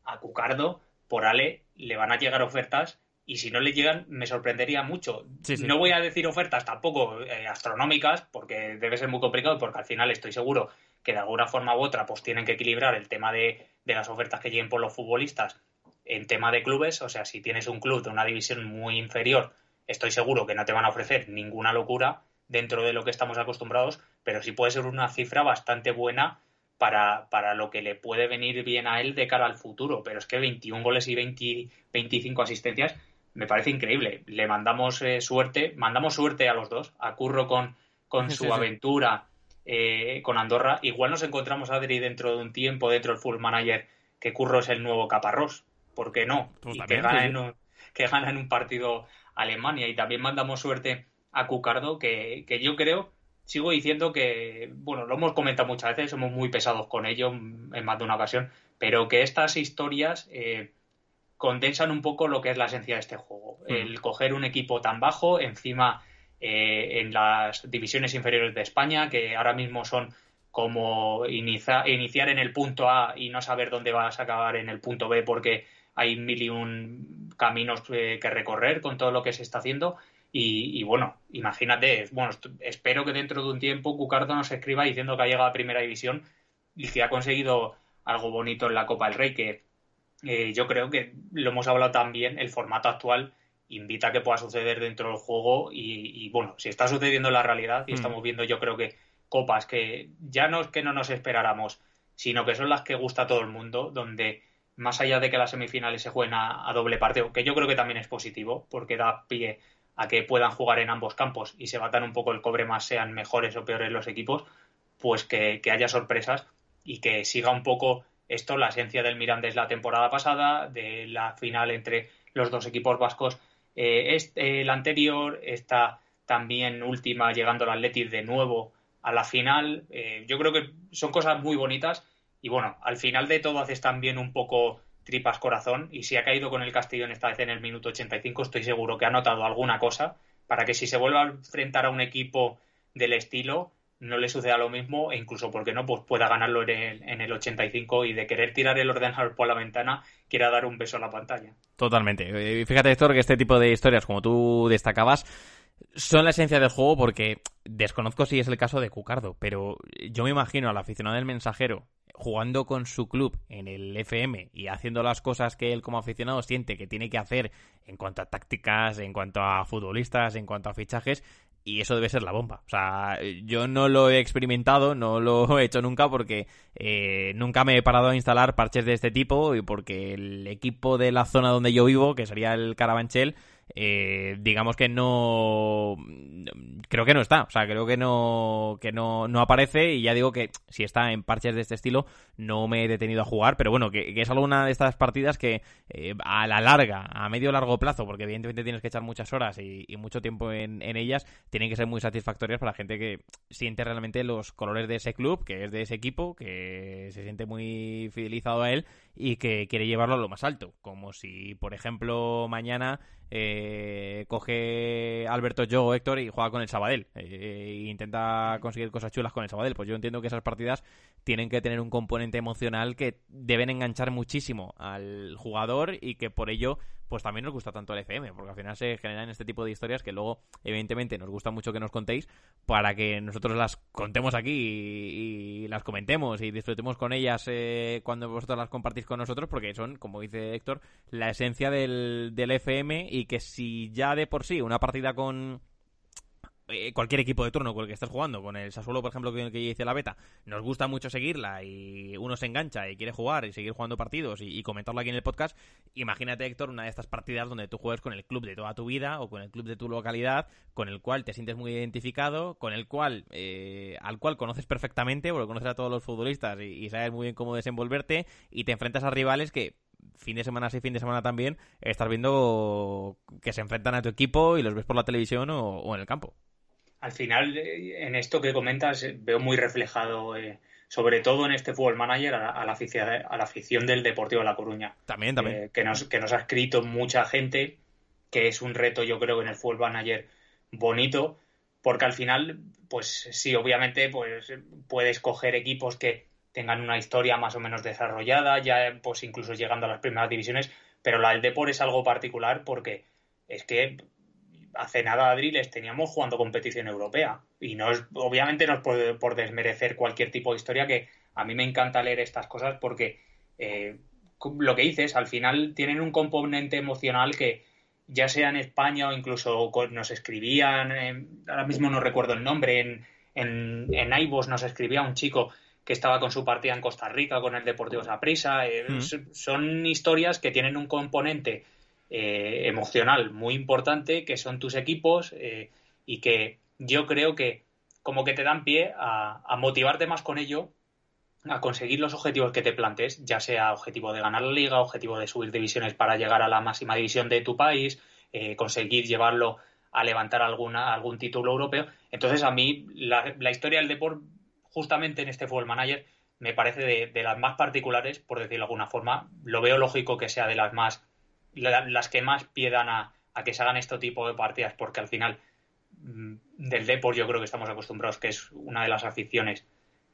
a Cucardo, por Ale, le van a llegar ofertas y si no le llegan me sorprendería mucho. No voy a decir ofertas tampoco eh, astronómicas porque debe ser muy complicado porque al final estoy seguro que de alguna forma u otra pues tienen que equilibrar el tema de, de las ofertas que lleguen por los futbolistas en tema de clubes, o sea, si tienes un club de una división muy inferior, estoy seguro que no te van a ofrecer ninguna locura dentro de lo que estamos acostumbrados, pero sí puede ser una cifra bastante buena para, para, lo que le puede venir bien a él de cara al futuro. Pero es que 21 goles y 20, 25 asistencias me parece increíble. Le mandamos eh, suerte, mandamos suerte a los dos, a Curro con, con su aventura eh, con Andorra. Igual nos encontramos, Adri, dentro de un tiempo, dentro del Full Manager, que Curro es el nuevo Caparrós. ¿Por qué no? Pues que, gana en un, que gana en un partido Alemania. Y también mandamos suerte a Cucardo, que, que yo creo, sigo diciendo que, bueno, lo hemos comentado muchas veces, somos muy pesados con ello en más de una ocasión, pero que estas historias... Eh, condensan un poco lo que es la esencia de este juego. Mm. El coger un equipo tan bajo, encima eh, en las divisiones inferiores de España, que ahora mismo son como iniciar en el punto A y no saber dónde vas a acabar en el punto B porque hay mil y un caminos eh, que recorrer con todo lo que se está haciendo. Y, bueno, imagínate, bueno, espero que dentro de un tiempo Cucardo nos escriba diciendo que ha llegado a primera división y que ha conseguido algo bonito en la Copa del Rey, que eh, yo creo que lo hemos hablado también, el formato actual invita a que pueda suceder dentro del juego y, bueno, si está sucediendo en la realidad y mm. estamos viendo yo creo que copas que ya no es que no nos esperáramos, sino que son las que gusta a todo el mundo, donde más allá de que las semifinales se jueguen a, doble partido, que yo creo que también es positivo, porque da pie a que puedan jugar en ambos campos y se batan un poco el cobre más sean mejores o peores los equipos, pues que haya sorpresas y que siga un poco esto, la esencia del Mirandés la temporada pasada, de la final entre los dos equipos vascos, eh, este, la anterior, esta también última llegando al Athletic de nuevo a la final. Eh, yo creo que son cosas muy bonitas y bueno, al final de todo haces también un poco tripas corazón y si ha caído con el Castellón esta vez en el minuto 85 estoy seguro que ha notado alguna cosa para que si se vuelva a enfrentar a un equipo del estilo no le suceda lo mismo e incluso, porque no? Pues pueda ganarlo en el, en el 85 y de querer tirar el ordenador por la ventana, quiera dar un beso a la pantalla. Totalmente. Eh, fíjate, Héctor, que este tipo de historias, como tú destacabas, son la esencia del juego porque desconozco si es el caso de Cucardo, pero yo me imagino al aficionado del mensajero jugando con su club en el FM y haciendo las cosas que él como aficionado siente que tiene que hacer en cuanto a tácticas, en cuanto a futbolistas, en cuanto a fichajes, y eso debe ser la bomba. O sea, yo no lo he experimentado, no lo [LAUGHS] he hecho nunca porque eh, nunca me he parado a instalar parches de este tipo y porque el equipo de la zona donde yo vivo, que sería el Carabanchel, eh, digamos que no creo que no está. O sea creo que no que no, no aparece y ya digo que si está en parches de este estilo no me he detenido a jugar pero bueno que, es alguna de estas partidas que eh, a la larga a medio largo plazo porque evidentemente tienes que echar muchas horas y, mucho tiempo en, en, ellas tienen que ser muy satisfactorias para la gente que siente realmente los colores de ese club que es de ese equipo que se siente muy fidelizado a él y que quiere llevarlo a lo más alto como si por ejemplo mañana eh, coge Alberto Yo o Héctor y juega con el Sabadell eh, intenta conseguir cosas chulas con el Sabadell. Pues yo entiendo que esas partidas tienen que tener un componente emocional que deben enganchar muchísimo al jugador y que por ello pues también nos gusta tanto el FM, porque al final se generan este tipo de historias que luego, evidentemente, nos gusta mucho que nos contéis para que nosotros las contemos aquí y, las comentemos y disfrutemos con ellas eh, cuando vosotros las compartís con nosotros, porque son, como dice Héctor, la esencia del, del FM y que si ya de por sí una partida con eh, cualquier equipo de turno con el que estés jugando, con el Sassuolo, por ejemplo, que, que dice la beta, nos gusta mucho seguirla y uno se engancha y quiere jugar y seguir jugando partidos y, comentarlo aquí en el podcast, imagínate, Héctor, una de estas partidas donde tú juegues con el club de toda tu vida o con el club de tu localidad, con el cual te sientes muy identificado, con el cual, eh, al cual conoces perfectamente, porque conoces a todos los futbolistas y, sabes muy bien cómo desenvolverte y te enfrentas a rivales que fin de semana sí, fin de semana también, estás viendo que se enfrentan a tu equipo y los ves por la televisión o en el campo al final, eh, en esto que comentas, eh, veo muy reflejado, eh, sobre todo en este Fútbol Manager, a, la, afición, a la afición del Deportivo de La Coruña. También, también. que, nos, que nos ha escrito mucha gente, que es un reto, yo creo, en el Fútbol Manager bonito, porque al final, pues sí, obviamente, pues puedes coger equipos que tengan una historia más o menos desarrollada, ya pues incluso llegando a las primeras divisiones, pero la del Depor es algo particular porque es que hace nada, Adri, les teníamos jugando competición europea. Y no es, obviamente no es por, desmerecer cualquier tipo de historia, que a mí me encanta leer estas cosas porque eh, lo que dices, al final tienen un componente emocional que ya sea en España o incluso nos escribían, ahora mismo no recuerdo el nombre, en, en, en nos escribía un chico que estaba con su partida en Costa Rica con el Deportivo Saprissa. Eh, mm. Son historias que tienen un componente eh, emocional muy importante, que son tus equipos eh, y que yo creo que como que te dan pie a, motivarte más con ello, a conseguir los objetivos que te plantes, ya sea objetivo de ganar la liga, objetivo de subir divisiones para llegar a la máxima división de tu país, eh, conseguir llevarlo a levantar alguna, algún título europeo. Entonces a mí la, historia del deporte, justamente en este Fútbol Manager, me parece de, de, las más particulares, por decirlo de alguna forma. Lo veo lógico que sea de las más las que más piedan a, que se hagan este tipo de partidas, porque al final mm, del deporte yo creo que estamos acostumbrados que es una de las aficiones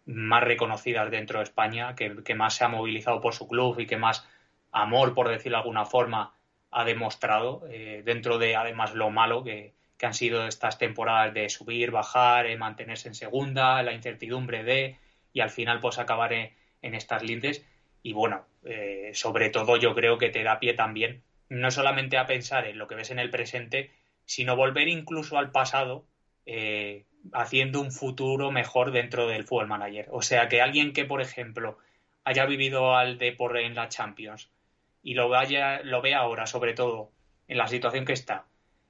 más reconocidas dentro de España, que, más se ha movilizado por su club y que más amor, por decirlo de alguna forma, ha demostrado eh, dentro de además lo malo que, han sido estas temporadas de subir, bajar, eh, mantenerse en segunda, la incertidumbre de y al final pues acabar en, en estas lindes y bueno, eh, sobre todo yo creo que te da pie también no solamente a pensar en lo que ves en el presente, sino volver incluso al pasado eh, haciendo un futuro mejor dentro del Fútbol Manager. O sea, que alguien que, por ejemplo, haya vivido al deporte en la Champions y lo, vaya, lo vea ahora, sobre todo, en la situación que está,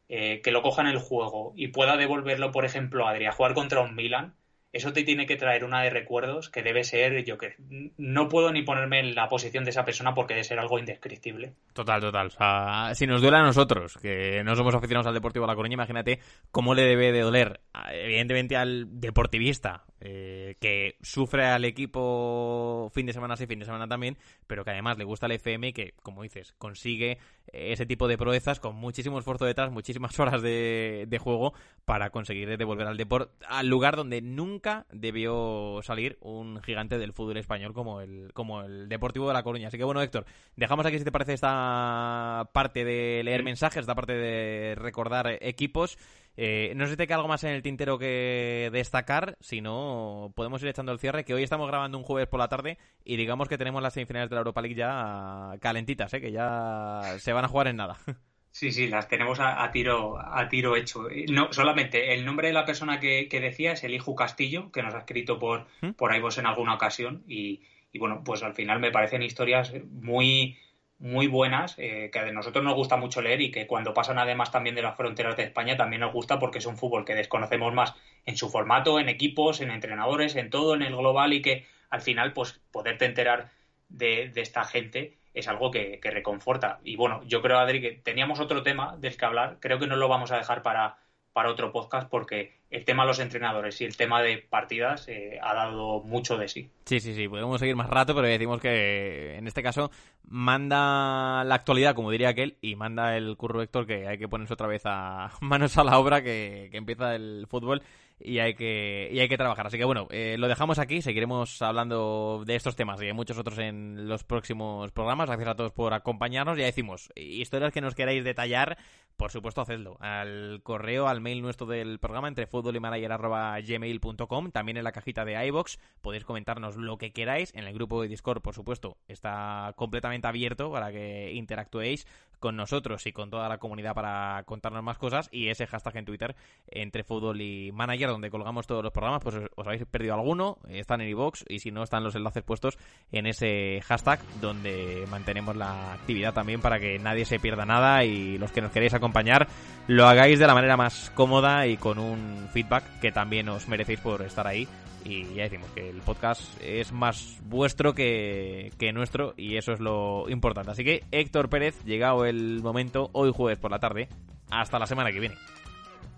eh, que lo coja en el juego y pueda devolverlo, por ejemplo, a Adri, a jugar contra un Milan, eso te tiene que traer una de recuerdos que debe ser, yo que no puedo ni ponerme en la posición de esa persona porque debe ser algo indescriptible. Total, total. O sea, si nos duele a nosotros, que no somos aficionados al Deportivo de La Coruña, imagínate cómo le debe de doler, evidentemente, al deportivista, eh, que sufre al equipo fin de semana sí, fin de semana también, pero que además le gusta el FM y que, como dices, consigue ese tipo de proezas con muchísimo esfuerzo detrás, muchísimas [LAUGHS] horas de, de juego para conseguir devolver al deporte al lugar donde nunca nunca debió salir un gigante del fútbol español como el, como el Deportivo de La Coruña. Así que bueno, Héctor, dejamos aquí si te parece esta parte de leer mensajes, esta parte de recordar equipos. Eh, no sé si te queda algo más en el tintero que destacar, si no, podemos ir echando el cierre, que hoy estamos grabando un jueves por la tarde y digamos que tenemos las semifinales de la Europa League ya calentitas, ¿eh? que ya se van a jugar en nada. [LAUGHS] Sí, sí, las tenemos a, tiro a tiro hecho. No, solamente el nombre de la persona que, decía es el hijo Castillo, que nos ha escrito por, ¿Mm? por en alguna ocasión. Y, y, bueno, pues al final me parecen historias muy, muy buenas, eh, que a nosotros nos gusta mucho leer y que cuando pasan además también de las fronteras de España también nos gusta porque es un fútbol que desconocemos más en su formato, en equipos, en entrenadores, en todo, en el global y que al final pues poderte enterar de, de esta gente es algo que, reconforta. Y bueno, yo creo, Adri, que teníamos otro tema del que hablar. Creo que no lo vamos a dejar para, para otro podcast porque el tema de los entrenadores y el tema de partidas eh, ha dado mucho de sí. Sí, sí, sí, podemos seguir más rato, pero decimos que en este caso manda la actualidad, como diría aquel, y manda el curro Héctor que hay que ponerse otra vez a [LAUGHS] manos a la obra que, que empieza el fútbol y hay que, y hay que trabajar. Así que bueno, eh, lo dejamos aquí, seguiremos hablando de estos temas y de muchos otros en los próximos programas. Gracias a todos por acompañarnos. Ya decimos, historias que nos queráis detallar, por supuesto, hacedlo. Al correo, al mail nuestro del programa, entre gmail.com también en la cajita de iBox. Podéis comentarnos lo que queráis. En el grupo de Discord, por supuesto, está completamente abierto para que interactuéis con nosotros y con toda la comunidad para contarnos más cosas. Y ese hashtag en Twitter, entre fútbol y manager donde colgamos todos los programas, pues os habéis perdido alguno, están en iVoox y si no, están los enlaces puestos en ese hashtag donde mantenemos la actividad también para que nadie se pierda nada y los que nos queréis acompañar lo hagáis de la manera más cómoda y con un feedback que también os merecéis por estar ahí. Y ya decimos que el podcast es más vuestro que, que nuestro y eso es lo importante. Así que Héctor Pérez, llegado el momento, hoy jueves por la tarde, hasta la semana que viene.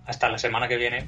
Hasta la semana que viene.